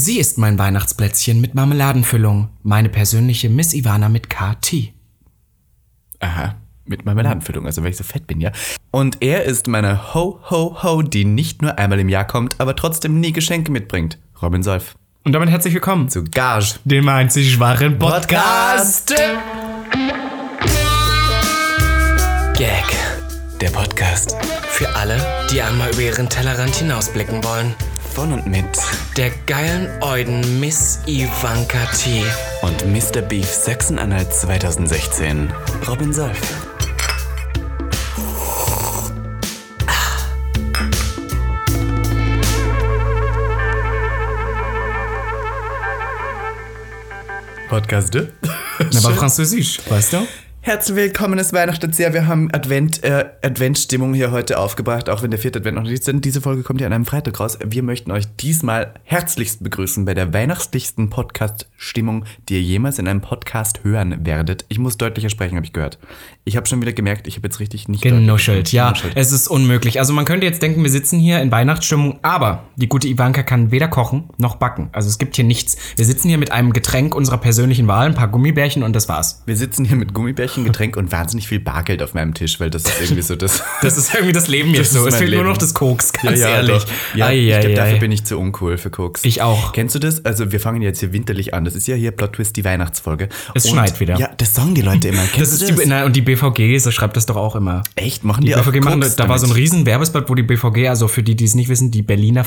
Sie ist mein Weihnachtsplätzchen mit Marmeladenfüllung. Meine persönliche Miss Ivana mit KT. Aha, mit Marmeladenfüllung, also weil ich so fett bin, ja. Und er ist meine Ho-Ho-Ho, die nicht nur einmal im Jahr kommt, aber trotzdem nie Geschenke mitbringt. Robin Solf. Und damit herzlich willkommen Zu Gage. dem einzig wahren Podcast. Gag. Der Podcast. Für alle, die einmal über ihren Tellerrand hinausblicken wollen. Von und mit. Der geilen Euden Miss Ivanka T. Und Mr. Beef Sachsen-Anhalt 2016. Robin Solf. Podcast. Aber französisch, weißt du? Herzlich willkommen, es Weihnachten sehr. Wir haben Advent, äh, Adventstimmung hier heute aufgebracht, auch wenn der vierte Advent noch nicht ist. Diese Folge kommt ja an einem Freitag raus. Wir möchten euch diesmal herzlichst begrüßen bei der weihnachtlichsten Podcast-Stimmung, die ihr jemals in einem Podcast hören werdet. Ich muss deutlicher sprechen, habe ich gehört. Ich habe schon wieder gemerkt, ich habe jetzt richtig nicht Genuschelt, ja. genuschelt. Es ist unmöglich. Also man könnte jetzt denken, wir sitzen hier in Weihnachtsstimmung, aber die gute Ivanka kann weder kochen noch backen. Also es gibt hier nichts. Wir sitzen hier mit einem Getränk unserer persönlichen Wahl, ein paar Gummibärchen und das war's. Wir sitzen hier mit Gummibärchen, Getränk und wahnsinnig viel Bargeld auf meinem Tisch, weil das ist irgendwie so das. Das ist irgendwie das Leben jetzt Das so. Es fehlt nur Leben. noch das Koks, ganz ja, ehrlich. Doch. Ja, Ei, ich glaube, dafür bin ich zu uncool für Koks. Ich auch. Kennst du das? Also wir fangen jetzt hier winterlich an. Das ist ja hier Plot Twist, die Weihnachtsfolge. Es Und- schneit wieder. Ja, das sagen die Leute immer. Kennst Das ist die, na, und die BVG, so schreibt das doch auch immer. Echt? Machen die, Die auch BVG machen, Koks da war so ein damit? riesen Werbespot, wo die BVG, also für die, die es nicht wissen, die Berliner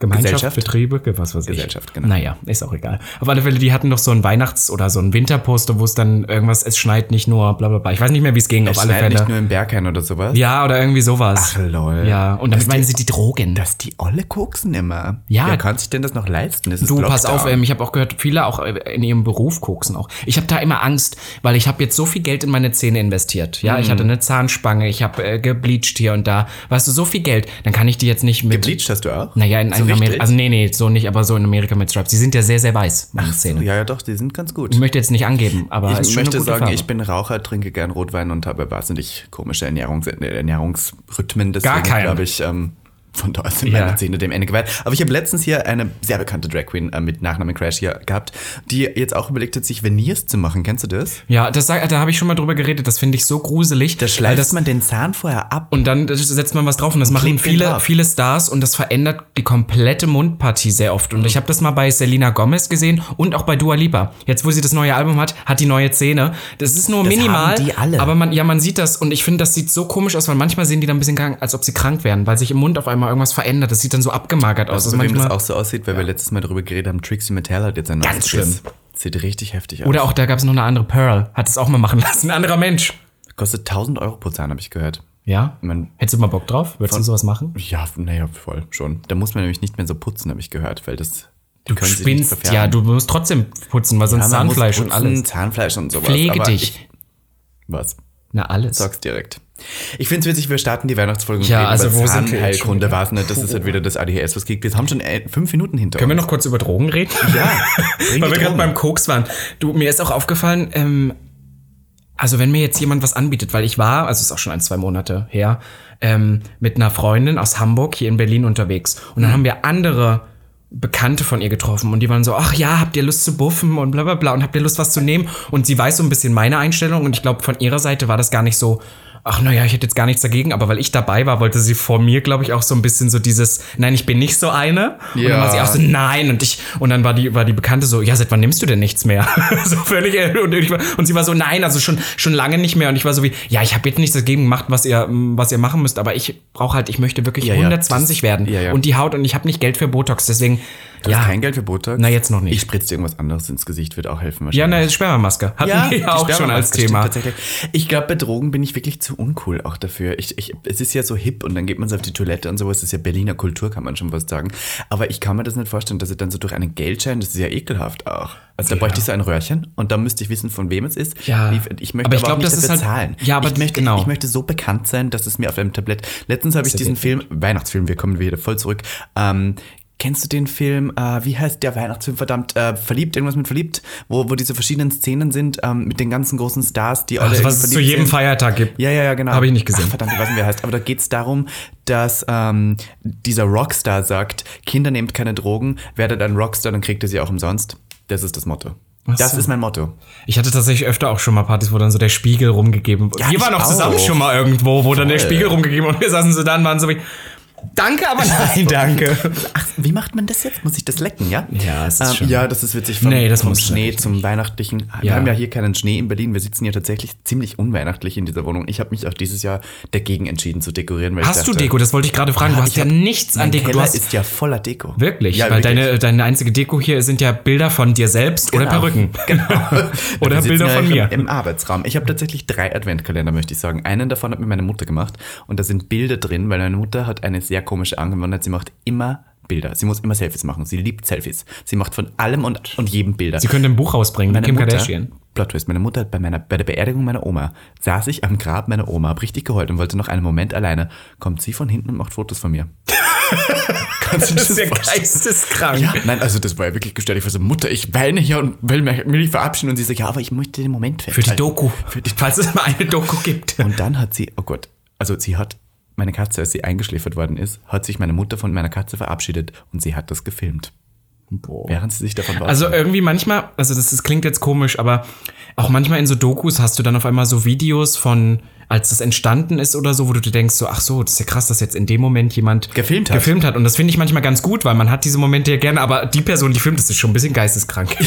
Verkehrsgemeinschaft, Gesellschaft? Betriebe, was weiß ich. Gesellschaft, genau. Naja, ist auch egal. Auf alle Fälle, die hatten doch so ein Weihnachts- oder so ein Winterposter, wo es dann irgendwas, es schneit nicht nur, bla bla bla. Ich weiß nicht mehr, wie es ging, Es auf alle schneit Fälle. nicht nur im Berghain oder sowas. ja, oder irgendwie sowas. Ach, lol. Ja, und damit meinen sie die Drogen. Dass die Olle koksen immer. Ja. Wer kann sich denn das noch leisten? Es ist Du, pass Lockdown. auf, ähm, ich habe auch gehört, viele auch äh, in ihrem Beruf koksen auch. Ich habe da immer Angst, weil ich habe jetzt so viel Geld in meine Zähne investiert. Ja, Mhm. ich hatte eine Zahnspange, ich habe äh, gebleached hier und da. Weißt du, so viel Geld, dann kann ich die jetzt nicht mit. Gebleached hast du auch? Naja, in, So in Amerika. Also nee, nee, so nicht, aber so in Amerika mit Stripes. Die sind ja sehr, sehr weiß, meine Zähne. Ja, ja, doch, die sind ganz gut. Ich möchte jetzt nicht angeben, aber Ich möchte sagen, Farbe. ich bin Raucher, trinke gern Rotwein und habe wahnsinnig komische Ernährungs Ernährungsrhythmen. Gar Deswegen keinen. glaube ich, ähm, von da sind Ja. meine Zähne dem Ende geweiht. Aber ich habe letztens hier eine sehr bekannte Drag Queen äh, mit Nachnamen Crash hier gehabt, die jetzt auch überlegt hat, sich Veneers zu machen. Kennst du das? Ja, das, da habe ich schon mal drüber geredet. Das finde ich so gruselig. Da schleift das man den Zahn vorher ab. Und dann setzt man was drauf und das machen klebt den viele, viele Stars und das verändert die komplette Mundpartie sehr oft. Und ich habe das mal bei Selena Gomez gesehen und auch bei Dua Lipa. Jetzt, wo sie das neue Album hat, hat die neue Zähne. Das ist nur minimal. haben die alle. Aber man, ja, man sieht das und ich finde, das sieht so komisch aus, weil manchmal sehen die dann ein bisschen krank, als ob sie krank wären, weil sich im Mund auf einmal irgendwas verändert. Das sieht dann so abgemagert aus. Also, wem manchmal, das auch so aussieht, weil wir letztes Mal darüber geredet haben, Trixie Mattel hat jetzt ein neues Ganz schlimm. Sieht richtig heftig aus. oder auch da gab es noch eine andere Pearl, hat es auch mal machen lassen. Ein anderer Mensch. Kostet 1000 Euro pro Zahn, habe ich gehört. Ja? Man, Hättest du mal Bock drauf? Würdest du sowas machen? ja, naja, voll schon. Da muss man nämlich nicht mehr so putzen, habe ich gehört, weil das. Du spinnst, ja, du musst trotzdem putzen, weil sonst Ja, Zahnfleisch und putzen, alles. Zahnfleisch und sowas. Pflege dich. Ich, was? Na, alles. Sag's direkt. Ich finde es witzig, wir starten die Weihnachtsfolge Ja, also über wo sind wir jetzt schon Zahnheilkunde. wieder? Was nicht, das ist halt wieder das ADHS, was kriegt. Wir haben schon äh, fünf Minuten hinter Können wir uns. noch kurz über Drogen reden? Ja, Weil wir gerade beim Koks waren. Du, mir ist auch aufgefallen, ähm, also wenn mir jetzt jemand was anbietet, weil ich war, also ist auch schon ein, zwei Monate her, ähm, mit einer Freundin aus Hamburg hier in Berlin unterwegs. Und dann haben wir andere Bekannte von ihr getroffen und die waren so, ach ja, habt ihr Lust zu buffen und bla bla bla und habt ihr Lust was zu nehmen? Und sie weiß so ein bisschen meine Einstellung und ich glaube, von ihrer Seite war das gar nicht so, ach naja, ich hätte jetzt gar nichts dagegen, aber weil ich dabei war, wollte sie vor mir, glaube ich, auch so ein bisschen so dieses, nein, ich bin nicht so eine. Und dann war sie Ja. auch so, nein. Und ich, und dann war die, war die Bekannte so, ja, seit wann nimmst du denn nichts mehr? so völlig, und, ich war, und sie war so, nein, also schon, schon lange nicht mehr. Und ich war so wie, ja, ich habe jetzt nichts dagegen gemacht, was ihr, was ihr machen müsst, aber ich brauche halt, ich möchte wirklich Ja, ja, 120 das- werden. ja, ja. Und die Haut, und ich habe nicht Geld für Botox, deswegen, Du hast ja. kein Geld für Botox? Na, jetzt noch nicht. Ich spritze dir irgendwas anderes ins Gesicht, wird auch helfen Ja, wahrscheinlich. eine Spermamaske. Hatten wir ja auch die schon als stimmt Thema. Tatsächlich. Ich glaube, bei Drogen bin ich wirklich zu uncool auch dafür. Ich, ich, es ist ja so hip und dann geht man so auf die Toilette und sowas. Das ist ja Berliner Kultur, kann man schon was sagen. Aber ich kann mir das nicht vorstellen, dass ich dann so durch einen Geldschein, das ist ja ekelhaft auch. Also da bräuchte ich so ein Röhrchen und da müsste ich wissen, von wem es ist. Ja. Wie- Ich möchte Aber aber, ich glaub, auch nicht das ist halt-. Ja, aber ich möchte, genau. ich möchte so bekannt sein, dass es mir auf einem Tablett. Letztens habe ich ja diesen Film, Weihnachtsfilm, wir kommen wieder voll zurück, ähm, kennst du den Film, äh, wie heißt der Weihnachtsfilm, verdammt, äh, verliebt, irgendwas mit verliebt, wo, wo diese verschiedenen Szenen sind, ähm, mit den ganzen großen Stars, die alle Also, was es zu jedem sind. Feiertag gibt. Ja, ja, ja, genau. Habe ich nicht gesehen. Ach, verdammt, ich weiß nicht, wie er heißt. Aber da geht es darum, dass ähm, dieser Rockstar sagt, Kinder nehmt keine Drogen, werdet ein Rockstar, dann kriegt ihr sie auch umsonst. Das ist das Motto. Ach Das so. ist mein Motto. Ich hatte tatsächlich öfter auch schon mal Partys, wo dann so der Spiegel rumgegeben wurde. Ja, wir waren auch zusammen schon mal irgendwo, wo dann der Voll. Spiegel rumgegeben und wir saßen so da und waren so wie, danke, aber nein, danke. Ach, wie macht man das jetzt? Muss ich das lecken, ja? Ja, es ist ähm, schon- Ja, das ist witzig. Vom, Nee, das vom muss Schnee zum Weihnachtlichen. Wir Ja. haben ja hier keinen Schnee in Berlin. Wir sitzen hier tatsächlich ziemlich unweihnachtlich in dieser Wohnung. Ich habe mich auch dieses Jahr dagegen entschieden zu dekorieren. Weil ich Hast du dachte, Deko? Das wollte ich gerade fragen. Du Ja, hast ja hab- nichts an Deko. Du Keller hast, ist ja voller Deko. wirklich, Ja, weil wirklich. Deine, deine einzige Deko hier sind ja Bilder von dir selbst oder Genau. Perücken. Genau. Oder Wir Bilder ja von im, mir. Im Arbeitsraum. Ich habe tatsächlich drei Adventkalender, möchte ich sagen. Einen davon hat mir meine Mutter gemacht und da sind Bilder drin, weil meine Mutter hat eine sehr komische Angewohnheit. Sie macht immer Bilder. Sie muss immer Selfies machen. Sie liebt Selfies. Sie macht von allem und, und jedem Bilder. Sie können ein Buch rausbringen, meine Kim Mutter, Kardashian. Plot Twist, meine Mutter hat bei, meiner, bei der Beerdigung meiner Oma, saß ich am Grab meiner Oma, hab richtig geheult und wollte noch einen Moment alleine. Kommt sie von hinten und macht Fotos von mir. Kannst du dir Das ist ja geisteskrank. Ja, nein, also das war ja wirklich gestellt. Ich war so, Mutter, ich weine hier und will mich, mich verabschieden. Und sie so, ja, aber ich möchte den Moment Für festhalten. die Doku. Für die Falls es mal eine Doku gibt. Und dann hat sie, oh Gott, also sie hat, meine Katze, als sie eingeschläfert worden ist, hat sich meine Mutter von meiner Katze verabschiedet und sie hat das gefilmt, während sie sich davon war. Also irgendwie manchmal, also das, das klingt jetzt komisch, aber auch manchmal in so Dokus hast du dann auf einmal so Videos von, als das entstanden ist oder so, wo du dir denkst, so, ach so, das ist ja krass, dass jetzt in dem Moment jemand Gefilmt hat. gefilmt hat. Und das finde ich manchmal ganz gut, weil man hat diese Momente ja gerne, aber die Person, die filmt, das ist schon ein bisschen geisteskrank.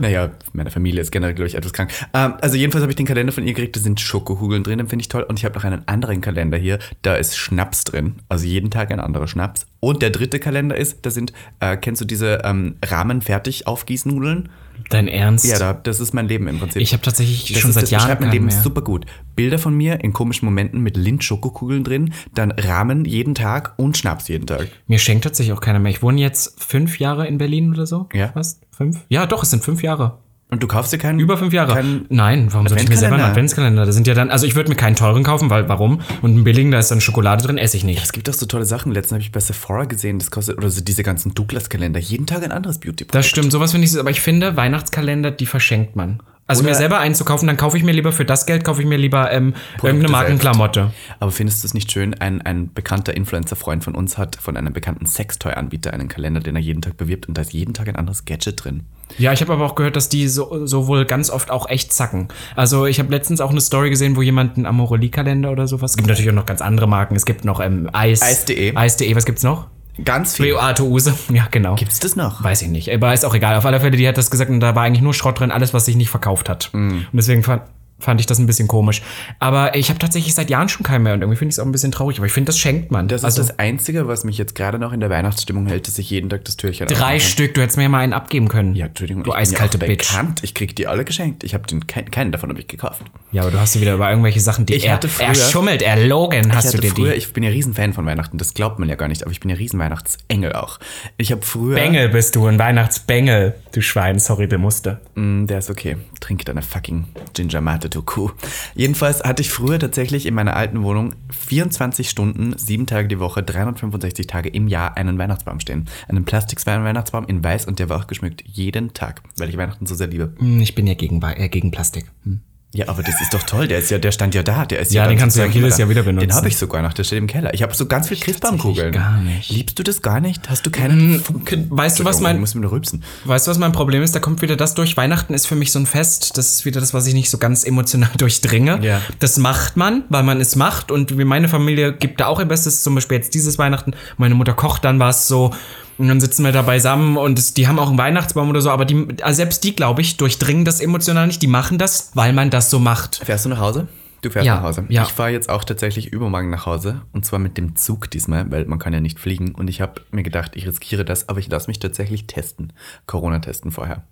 Naja, meine Familie ist generell, glaube ich, etwas krank. Ähm, also jedenfalls habe ich den Kalender von ihr gekriegt, da sind Schokokugeln drin, den finde ich toll. Und ich habe noch einen anderen Kalender hier, da ist Schnaps drin. Also jeden Tag ein anderer Schnaps. Und der dritte Kalender ist, da sind, äh, kennst du diese ähm, Rahmen-Fertig-Aufgießnudeln? Dein Ernst? Ja, da, das ist mein Leben im Prinzip. ich habe tatsächlich Das schon ist, seit das Jahren beschreibt mein Leben mehr. super gut. Bilder von mir in komischen Momenten mit Lind-Schokokugeln drin, dann Rahmen jeden Tag und Schnaps jeden Tag. Mir schenkt tatsächlich auch keiner mehr. Ich wohne jetzt fünf Jahre in Berlin oder so. Ja. Fast? Fünf? Ja, doch, es sind fünf Jahre. Und du kaufst dir keinen. Über fünf Jahre. Keinen, Nein, warum sollte ich mir selber einen Adventskalender? Da sind ja dann, also ich würde mir keinen teuren kaufen, weil warum? Und einen billigen, da ist dann Schokolade drin, esse ich nicht. es gibt doch so tolle Sachen. Letztens habe ich bei Sephora gesehen, das kostet, oder so diese ganzen Douglas-Kalender, jeden Tag ein anderes Beauty-Produkt. Das stimmt, sowas finde ich, aber ich finde, Weihnachtskalender, die verschenkt man. Also Oder- mir selber einzukaufen, dann kaufe ich mir lieber für das Geld, kaufe ich mir lieber ähm, irgendeine Markenklamotte. Aber findest du es nicht schön? Ein, ein bekannter Influencer-Freund von uns hat von einem bekannten Sextoy-Anbieter einen Kalender, den er jeden Tag bewirbt und da ist jeden Tag ein anderes Gadget drin. Ja, ich habe aber auch gehört, dass die so, so wohl ganz oft auch echt zacken. Also ich habe letztens auch eine Story gesehen, wo jemand einen Amorelie-Kalender oder sowas. Es gibt natürlich auch noch ganz andere Marken. Es gibt noch ähm, Eis. Eis.de. Eis.de, was gibt's noch? Ganz viel. Beate Use. Ja, genau. Gibt's das noch? Weiß ich nicht. Aber ist auch egal. Auf alle Fälle, die hat das gesagt und da war eigentlich nur Schrott drin, alles, was sich nicht verkauft hat. Mm. Und deswegen fand, fand ich das ein bisschen komisch. Aber ich habe tatsächlich seit Jahren schon keinen mehr und irgendwie finde ich es auch ein bisschen traurig. Aber ich finde, das schenkt man. Das also ist das Einzige, was mich jetzt gerade noch in der Weihnachtsstimmung hält, dass ich jeden Tag das Türchen drei aufmache. Stück. Du hättest mir mal einen abgeben können. Ja, Entschuldigung. Du eiskalte ja Bitch. bekannt. Ich krieg die alle geschenkt. Ich habe den kein, keinen davon habe ich gekauft. Ja, aber du hast sie wieder über irgendwelche Sachen, die Ich er, hatte früher- er schummelt, er logen, hast du dir früher, die. ich bin ja riesen Fan von Weihnachten, das glaubt man ja gar nicht, aber ich bin ja riesen Weihnachtsengel auch. Ich habe früher Bengel bist du, ein Weihnachtsbengel, du Schwein. Sorry, der musste. Mm, Der ist okay. Trink deine fucking Ginger Mate, du Kuh. Jedenfalls hatte ich früher tatsächlich in meiner alten Wohnung 24 Stunden, sieben Tage die Woche, 365 Tage im Jahr einen Weihnachtsbaum stehen. Einen Plastik-Weihnachtsbaum in weiß und der war auch geschmückt. Jeden Tag, weil ich Weihnachten so sehr liebe. Hm, Ich bin ja gegen, äh, gegen Plastik. Hm. Ja, aber das ist doch toll. Der ist ja, der stand ja da. Der ist Ja, dann den kannst du ja jedes Jahr wieder benutzen. Den habe ich sogar noch. Der steht im Keller. Ich habe so ganz viel Christbaumkugeln. gar nicht. Liebst du das gar nicht? Hast du keinen Funken? Weißt du, was Ich mein, muss mir nur rülpsen. Weißt du, was mein Problem ist? Da kommt wieder das durch. Weihnachten ist für mich so ein Fest. Das ist wieder das, was ich nicht so ganz emotional durchdringe. Ja. Das macht man, weil man es macht. Und wie meine Familie gibt da auch ihr Bestes. Zum Beispiel jetzt dieses Weihnachten. Meine Mutter kocht dann was so. Und dann sitzen wir da beisammen und die haben auch einen Weihnachtsbaum oder so. Aber die, also selbst die, glaube ich, durchdringen das emotional nicht. Die machen das, weil man das so macht. Fährst du nach Hause? Du fährst Ja, nach Hause. ja. Ich fahre jetzt auch tatsächlich übermorgen nach Hause und zwar mit dem Zug diesmal, weil man kann ja nicht fliegen. Und ich habe mir gedacht, ich riskiere das, aber ich lasse mich tatsächlich testen. Corona testen vorher.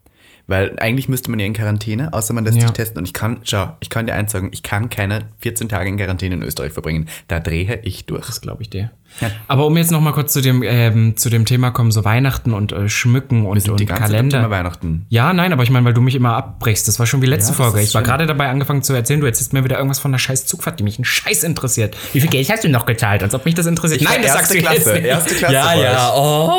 Weil eigentlich müsste man ja in Quarantäne, außer man lässt Ja. sich testen. Und ich kann, schau, ich kann dir eins sagen, ich kann keine 14 Tage in Quarantäne in Österreich verbringen. Da drehe ich durch. Das glaube ich dir. Ja. Aber um jetzt noch mal kurz zu dem, ähm, zu dem Thema kommen, so Weihnachten und äh, Schmücken und, und Kalender. Weihnachten. Ja, nein, aber ich meine, weil du mich immer abbrichst. Das war schon wie letzte Ja, Folge. Ich war gerade dabei angefangen zu erzählen, du erzählst mir wieder irgendwas von einer scheiß Zugfahrt, die mich einen Scheiß interessiert. Wie viel Geld hast du noch gezahlt? Als ob mich das interessiert. Ich nein, das sagst du Klasse, jetzt nicht. erste Klasse Ja, ja. Oh.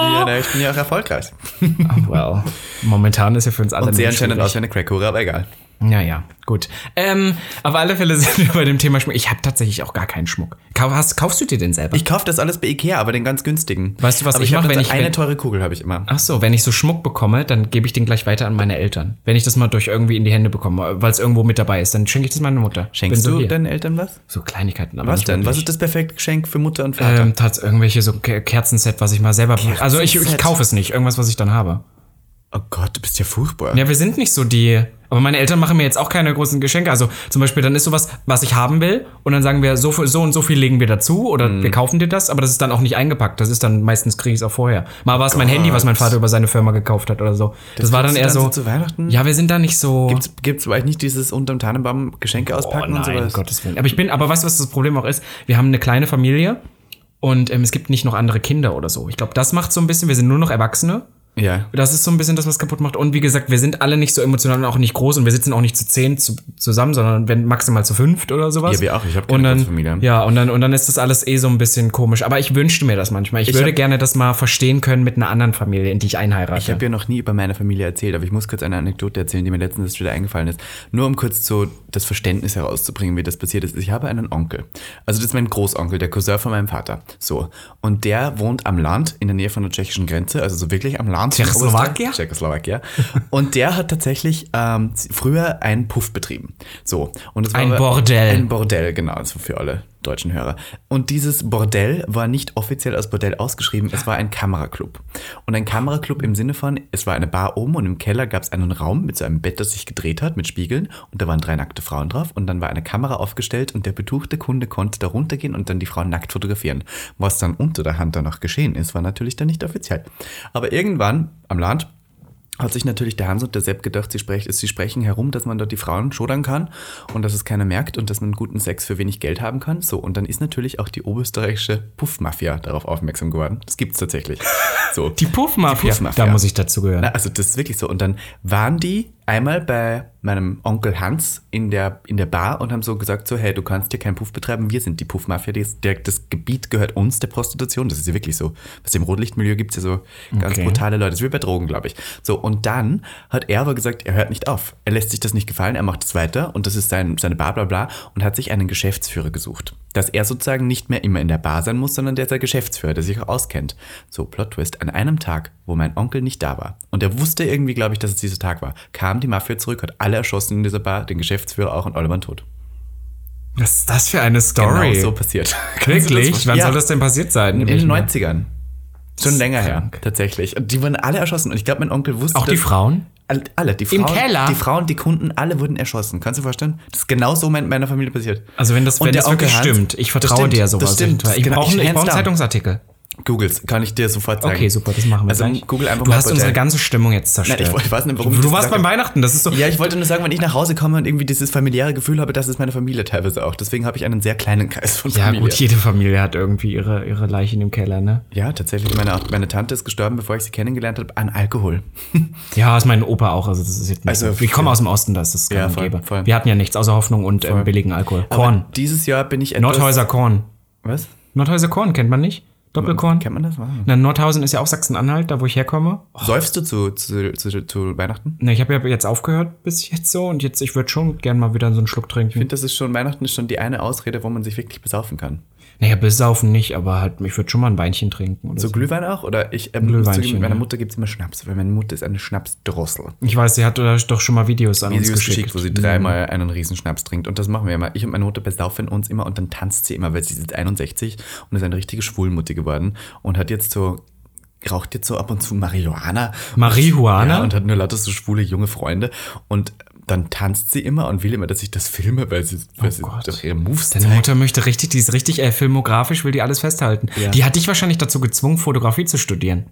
Ja, ich bin ja auch erfolgreich. Well, momentan ist ja für uns alle Und sehr anscheinend aus wie eine Crackhure, aber egal. Ja, ja, gut. Ähm, auf alle Fälle sind wir bei dem Thema Schmuck. Ich habe tatsächlich auch gar keinen Schmuck. Kau hast, kaufst du dir den selber? Ich kaufe das alles bei Ikea, aber den ganz günstigen. Weißt du, was aber ich ich mache, wenn ich- eine wenn- teure Kugel habe ich immer. Ach so, wenn ich so Schmuck bekomme, dann gebe ich den gleich weiter an meine Eltern. Wenn ich das mal durch irgendwie in die Hände bekomme, weil es irgendwo mit dabei ist, dann schenke ich das meiner Mutter. Schenkst Bin so du hier. deinen Eltern was? So Kleinigkeiten. Aber Was denn? Was ist das perfekte Geschenk für Mutter und Vater? Ähm, tats irgendwelche so Ke- Kerzenset, was ich mal selber. Also ich, ich Kerzenset? kaufe es nicht. Irgendwas, was ich dann habe. Oh Gott, du bist ja furchtbar. Ja, wir sind nicht so die. Aber meine Eltern machen mir jetzt auch keine großen Geschenke. Also zum Beispiel, dann ist sowas, was ich haben will, und dann sagen wir, so, so und so viel legen wir dazu oder Mhm. wir kaufen dir das, aber das ist dann auch nicht eingepackt. Das ist dann meistens kriege ich es auch vorher. Mal war es mein Handy, was mein Vater über seine Firma gekauft hat oder so. Das, war dann eher dann so. so zu Weihnachten? Ja, wir sind da nicht so. Gibt's, gibt's bei euch nicht dieses unterm Tannenbaum Geschenke Oh auspacken und nein, um sowas? Gottes Willen. Aber ich bin, aber weißt du, was das Problem auch ist? Wir haben eine kleine Familie und ähm, es gibt nicht noch andere Kinder oder so. Ich glaube, das macht so ein bisschen, wir sind nur noch Erwachsene. Ja. Das ist so ein bisschen das, was kaputt macht. Und wie gesagt, wir sind alle nicht so emotional und auch nicht groß und wir sitzen auch nicht zu zehn zu, zusammen, sondern wenn maximal zu fünft oder sowas. Ja, wir auch. Ich hab keine und dann, Familie. Ja, und dann, und dann ist das alles eh so ein bisschen komisch. Aber ich wünschte mir das manchmal. Ich, Ich würde hab- gerne das mal verstehen können mit einer anderen Familie, in die ich einheirate. Ich habe ja noch nie über meine Familie erzählt, aber ich muss kurz eine Anekdote erzählen, die mir letztens wieder eingefallen ist. Nur um kurz so das Verständnis herauszubringen, wie das passiert ist. Ich habe einen Onkel. Also das ist mein Großonkel, der Cousin von meinem Vater. So. Und der wohnt am Land in der Nähe von der tschechischen Grenze, also so wirklich am Land. Tschechoslowakien? Oberösterreich. Tschechoslowakien. Und der hat tatsächlich ähm, früher einen Puff betrieben. So. Und das war Ein Bordell. Ein Bordell, genau, also für alle deutschen Hörer. Und dieses Bordell war nicht offiziell als Bordell ausgeschrieben, es war ein Kameraclub. Und ein Kameraclub im Sinne von, es war eine Bar oben und im Keller gab es einen Raum mit so einem Bett, das sich gedreht hat, mit Spiegeln. Und da waren drei nackte Frauen drauf. Und dann war eine Kamera aufgestellt und der betuchte Kunde konnte da runtergehen und dann die Frauen nackt fotografieren. Was dann unter der Hand danach geschehen ist, war natürlich dann nicht offiziell. Aber irgendwann am Land hat sich natürlich der Hans und der Sepp gedacht, sie, sprech, sie sprechen herum, dass man dort die Frauen schodern kann und dass es keiner merkt und dass man guten Sex für wenig Geld haben kann. So, und dann ist natürlich auch die oberösterreichische Puffmafia darauf aufmerksam geworden. Das gibt's tatsächlich. So. die Puffmafia. Puffmafia. Da muss ich dazu gehören. Na, also das ist wirklich so. Und dann waren die einmal bei meinem Onkel Hans in der, in der Bar und haben so gesagt, so, hey, du kannst hier keinen Puff betreiben, wir sind die Puffmafia, das, das Gebiet gehört uns, der Prostitution. Das ist ja wirklich so. Was im Rotlichtmilieu gibt es ja so ganz Okay. brutale Leute. Das ist wie bei Drogen, glaube ich. So, und dann hat er aber gesagt, er hört nicht auf. Er lässt sich das nicht gefallen, er macht es weiter und das ist sein, seine Bar, bla bla und hat sich einen Geschäftsführer gesucht. Dass er sozusagen nicht mehr immer in der Bar sein muss, sondern der ist der Geschäftsführer, der sich auch auskennt. So, Plot Twist, an einem Tag, wo mein Onkel nicht da war und er wusste irgendwie, glaube ich, dass es dieser Tag war, kam die Mafia zurück, hat alle erschossen in dieser Bar, den Geschäftsführer auch und alle waren tot. Was ist das für eine Story? Genau so passiert. Wirklich? das- Wann Ja. soll das denn passiert sein? In den 90ern. Schon länger krank. her, tatsächlich. Und die wurden alle erschossen. Und ich glaube, mein Onkel wusste Auch die Frauen? All- Alle, die Im Frauen. Keller? Die Frauen, die Kunden, alle wurden erschossen. Kannst du dir vorstellen? Das ist genau so in meiner Familie passiert. Also wenn das, Und wenn der das wirklich Hans- stimmt, ich Das vertraue stimmt, dir das sowas. stimmt, Ich genau, brauche ich- brauche einen. Zeitungsartikel. Googles, kann ich dir sofort zeigen. Okay, super, das machen wir Also gleich. Google einfach du mal hast unsere Bordell. ganze Stimmung jetzt zerstört. Nein, ich- ich weiß nicht, warum ich Du das warst beim Weihnachten, das ist so. Ja, ich wollte nur sagen, wenn ich nach Hause komme und irgendwie dieses familiäre Gefühl habe, das ist meine Familie teilweise auch. Deswegen habe ich einen sehr kleinen Kreis von Ja, Familie. gut, jede Familie hat irgendwie ihre, ihre Leichen im Keller, ne? Ja, tatsächlich. Meine, meine Tante ist gestorben, bevor ich sie kennengelernt habe, an Alkohol. Ja, ist mein Opa auch. Also, das ist jetzt Also, so. Ich komme aus dem Osten, da ist das Ja, gang und voll, voll. Wir hatten ja nichts außer Hoffnung und ähm, billigen Alkohol. Korn. Aber dieses Jahr bin ich etwas... Nordhäuser Korn. Was? Nordhäuser Korn kennt man nicht? Doppelkorn? Kennt man das? Wow. Na, Nordhausen ist ja auch Sachsen-Anhalt, da wo ich herkomme. Säufst du zu, zu, zu, zu Weihnachten? Ne, ich habe ja jetzt aufgehört bis jetzt so und jetzt, ich würde schon gern mal wieder so einen Schluck trinken. Ich finde, das ist schon, Weihnachten ist schon die eine Ausrede, wo man sich wirklich besaufen kann. Naja, besaufen nicht, aber halt, ich würde schon mal ein Weinchen trinken. Oder So so. Glühwein auch? Oder ich ähm, Glühweinchen, zugeben, mit meiner. Mutter gibt es immer Schnaps, weil meine Mutter ist eine Schnapsdrossel. Ich weiß, sie hat doch schon mal Videos an uns Videos geschickt. geschickt, wo sie dreimal einen Riesenschnaps trinkt. Und das machen wir immer. Ich und meine Mutter besaufen uns immer und dann tanzt sie immer, weil sie ist jetzt 61 und ist eine richtige Schwulmutti geworden und hat jetzt so, raucht jetzt so ab und zu Marihuana. Marihuana? Ja, und hat nur lauter so schwule junge Freunde. Und dann tanzt sie immer und will immer, dass ich das filme, weil sie, weil sie Oh Gott. doch ihre Moves Deine Mutter möchte richtig, die ist richtig äh, filmografisch, will die alles festhalten. Ja. Die hat dich wahrscheinlich dazu gezwungen, Fotografie zu studieren.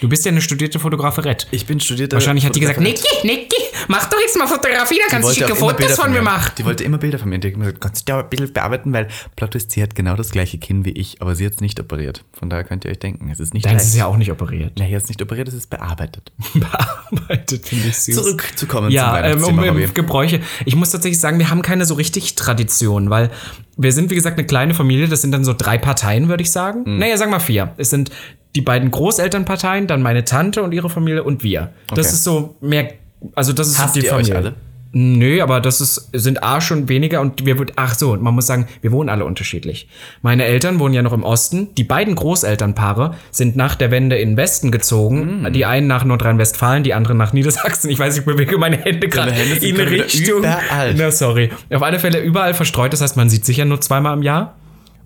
Du bist ja eine studierte Fotograferette. Ich bin studierter Wahrscheinlich hat die gesagt. Niki, Niki, mach doch jetzt mal Fotografie, da kannst du schicke Fotos Bilder von mir machen. Die wollte immer Bilder von mir. Die hat gesagt, kannst du da ein bisschen bearbeiten, weil Plot Twist, sie hat genau das gleiche Kinn wie ich, aber sie hat es nicht operiert. Von daher könnt ihr euch denken, es ist nicht Deins leicht. ist ja auch nicht operiert. Naja, es ist nicht operiert, es ist bearbeitet. Bearbeitet, finde ich süß. Zurückzukommen zum Ja, ähm, um, um Gebräuche. Ich muss tatsächlich sagen, wir haben keine so richtig Tradition, weil wir sind, wie gesagt, eine kleine Familie. Das sind dann so drei Parteien, würde ich sagen. Mhm. Naja, sagen wir vier. Es sind die beiden Großelternparteien, dann meine Tante und ihre Familie und wir. Das Okay. ist so mehr, also das ist Hasst so die ihr euch Familie. alle? Nö, aber das ist, sind A schon weniger und wir, ach so, man muss sagen, wir wohnen alle unterschiedlich. Meine Eltern wohnen ja noch im Osten. Die beiden Großelternpaare sind nach der Wende in den Westen gezogen. Hm. Die einen nach Nordrhein-Westfalen, die anderen nach Niedersachsen. Ich weiß, ich bewege meine Hände gerade in Richtung. überall. Na, sorry. Auf alle Fälle überall verstreut. Das heißt, man sieht sich ja nur zweimal im Jahr.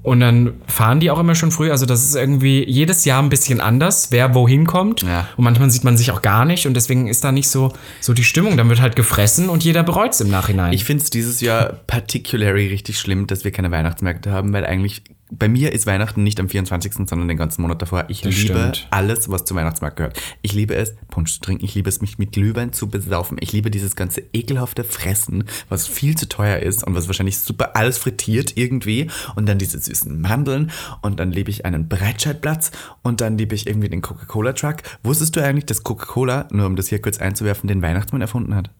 Und dann fahren die auch immer schon früh. Also das ist irgendwie jedes Jahr ein bisschen anders, wer wohin kommt. Ja. Und manchmal sieht man sich auch gar nicht. Und deswegen ist da nicht so, so die Stimmung. Dann wird halt gefressen und jeder bereut es im Nachhinein. Ich finde es dieses Jahr particularly richtig schlimm, dass wir keine Weihnachtsmärkte haben, weil eigentlich bei mir ist Weihnachten nicht am 24., sondern den ganzen Monat davor. Ich liebe stimmt. alles, was zum Weihnachtsmarkt gehört. Ich liebe es, Punsch zu trinken. Ich liebe es, mich mit Glühwein zu besaufen. Ich liebe dieses ganze ekelhafte Fressen, was viel zu teuer ist und was wahrscheinlich super alles frittiert irgendwie. Und dann diese süßen Mandeln. Und dann liebe ich einen Breitscheidplatz. Und dann liebe ich irgendwie den Coca-Cola-Truck. Wusstest du eigentlich, dass Coca-Cola, nur um das hier kurz einzuwerfen, den Weihnachtsmann erfunden hat?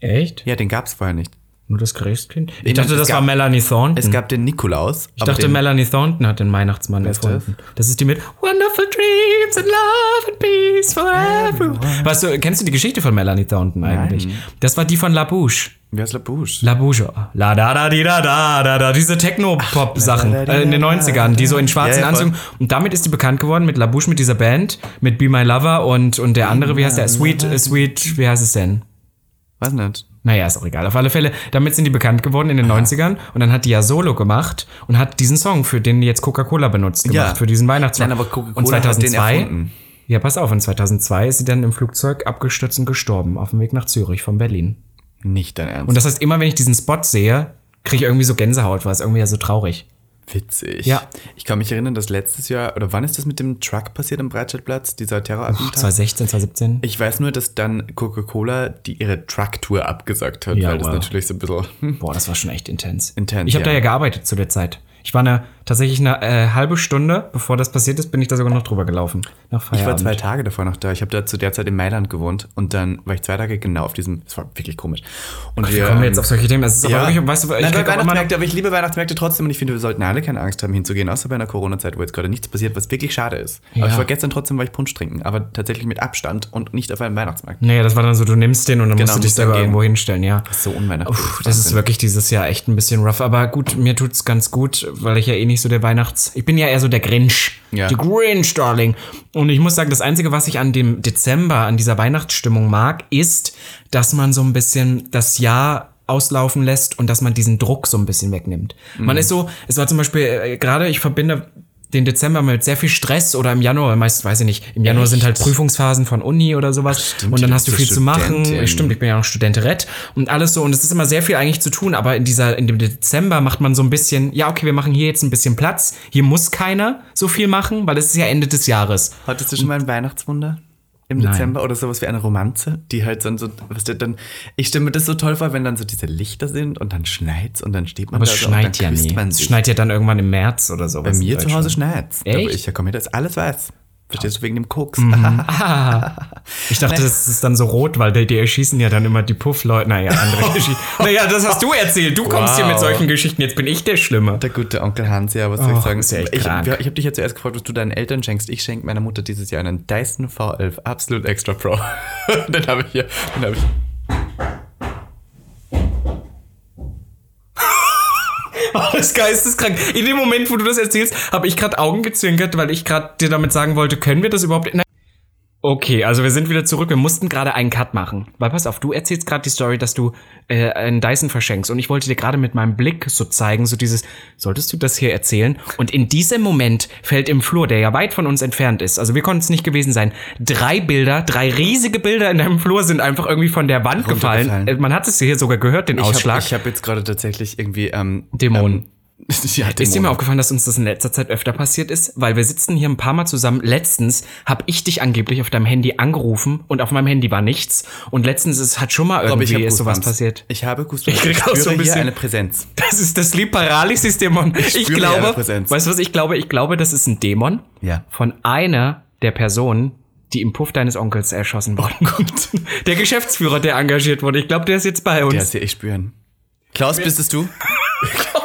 Echt? Ja, den gab es vorher nicht. Nur das Christkind? Ich Nein, dachte, das gab- war Melanie Thornton. Es gab den Nikolaus. ich dachte, Melanie Thornton hat den Weihnachtsmann erfunden. Das? ist die mit Wonderful Dreams and Love and Peace for everyone. Weißt du, kennst du die Geschichte von Melanie Thornton eigentlich? Das war die von La Bouche. Wer ist La Bouche? La Bouche. La da da di da da da da. Diese Techno-Pop-Sachen äh, in den da, 90ern, die so in schwarzen Ja. Anzügen. Und damit ist die bekannt geworden mit La Bouche, mit dieser Band, mit Be My Lover und, und der andere, wie heißt der? Sweet, äh, Sweet, wie heißt es denn? Was nicht? Naja, ist auch egal. Auf alle Fälle, damit sind die bekannt geworden in den 90ern und dann hat die ja Solo gemacht und hat diesen Song, für den die jetzt Coca-Cola benutzt, gemacht, Ja. für diesen Weihnachtssong. Nein, aber Coca-Cola und hat den 2002, erfunden. Ja, pass auf, und 2002 ist sie dann im Flugzeug abgestürzt und gestorben, auf dem Weg nach Zürich von Berlin. Nicht dein Ernst. Und das heißt, immer wenn ich diesen Spot sehe, kriege ich irgendwie so Gänsehaut, weil es irgendwie ja so traurig. Witzig. Ja. Ich kann mich erinnern, dass letztes Jahr, oder wann ist das mit dem Truck passiert am Breitscheidplatz, dieser Terrorattentat? 2016, 2017. Ich weiß nur, dass dann Coca-Cola die ihre Truck-Tour abgesagt hat, Ja, weil das wow. natürlich so ein bisschen. Boah, das war schon echt intens. Intens, Ich habe ja. da ja gearbeitet zu der Zeit. Ich war eine, tatsächlich eine äh, halbe Stunde, bevor das passiert ist, bin ich da sogar noch drüber gelaufen. Ich war zwei Tage davor noch da. Ich habe da zu der Zeit in Mailand gewohnt und dann war ich zwei Tage genau auf diesem. Das war wirklich komisch. Und Wie kommen wir jetzt auf solche Themen? Es ist aber wirklich, weißt du, ich Nein, Weihnachtsmärkte, aber ich liebe Weihnachtsmärkte trotzdem und ich finde, wir sollten alle keine Angst haben, hinzugehen, außer bei einer Corona-Zeit, wo jetzt gerade nichts passiert, was wirklich schade ist. Aber Ja. ich war gestern trotzdem, war ich Punsch trinken, aber tatsächlich mit Abstand und nicht auf einem Weihnachtsmarkt. Nee, das war dann so, du nimmst den und dann Genau, musst du dich selber irgendwo hinstellen, ja. So unweihnachtlich. Uff, das ist wirklich dieses Jahr echt ein bisschen rough. Aber gut, mir tut's ganz gut, weil ich ja eh nicht so der Weihnachts... Ich bin ja eher so der Grinch. Ja. Die Grinch, Darling. Und ich muss sagen, das Einzige, was ich an dem Dezember, an dieser Weihnachtsstimmung mag, ist, dass man so ein bisschen das Jahr auslaufen lässt und dass man diesen Druck so ein bisschen wegnimmt. Mhm. Man ist so, es war zum Beispiel, äh, gerade ich verbinde den Dezember mit sehr viel Stress oder im Januar, meist weiß ich nicht, im Januar sind halt Prüfungsphasen von Uni oder sowas und du dann hast du viel so zu machen. Studentin. Stimmt, ich bin ja noch Studenterett und alles so und es ist immer sehr viel eigentlich zu tun, aber in dieser in dem Dezember macht man so ein bisschen, ja, okay, wir machen hier jetzt ein bisschen Platz. Hier muss keiner so viel machen, weil es ist ja Ende des Jahres. Hattest du schon mal ein Weihnachtswunder? Im Nein. Dezember oder sowas wie eine Romanze, die halt dann so, was der dann, ich stelle mir das so toll vor, wenn dann so diese Lichter sind und dann schneit's und dann steht man Aber da es so und schneit ja nie. Es schneit ja dann irgendwann im März oder so. Bei mir zu Hause schneit's. Echt? ich herkomme, das alles weiß. Verstehst du, wegen dem Koks. Ich dachte, das ist dann so rot, weil die, die erschießen ja dann immer die Puffleute. Naja, andere Geschichten. Naja, das hast du erzählt. Du kommst hier mit Wow. solchen Geschichten. Jetzt bin ich der Schlimme. Der gute Onkel Hans, ja, was soll ich Och, sagen? ist ja echt ich krank. ich habe dich ja zuerst gefragt, was du deinen Eltern schenkst. Ich schenke meiner Mutter dieses Jahr einen Dyson V11 Absolute Extra Pro. den habe ich hier. Den habe ich. Das ist geisteskrank. In dem Moment, wo du das erzählst, habe ich gerade Augen gezwinkert, weil ich gerade dir damit sagen wollte, können wir das überhaupt... Okay, also wir sind wieder zurück. Wir mussten gerade einen Cut machen. Weil pass auf, du erzählst gerade die Story, dass du äh, einen Dyson verschenkst. Und ich wollte dir gerade mit meinem Blick so zeigen, so dieses, solltest du das hier erzählen? Und in diesem Moment fällt im Flur, der ja weit von uns entfernt ist, also wir konnten es nicht gewesen sein, drei Bilder, drei riesige Bilder in deinem Flur sind einfach irgendwie von der Wand gefallen. Äh, Man hat es hier sogar gehört, den Ich Ausschlag. habe ich hab jetzt gerade tatsächlich irgendwie. Ähm, Dämonen. Ähm, ja, Ist dir mal aufgefallen, dass uns das in letzter Zeit öfter passiert ist? Weil wir sitzen hier ein paar Mal zusammen. Letztens habe ich dich angeblich auf deinem Handy angerufen und auf meinem Handy war nichts. Und letztens ist, hat schon mal ich irgendwie ist sowas passiert. Ich habe Goosebumps. Ich krieg auch so ein bisschen- eine Präsenz. Das ist das Sleep Paralysis Dämon. Ich, ihre glaube, Präsenz. weißt du was ich glaube? Ich glaube, das ist ein Dämon Ja. von einer der Personen, die im Puff deines Onkels erschossen wurden. Der Geschäftsführer, der engagiert wurde. Ich glaube, der ist jetzt bei uns. Der ist hier echt spüren. Klaus, bist es du?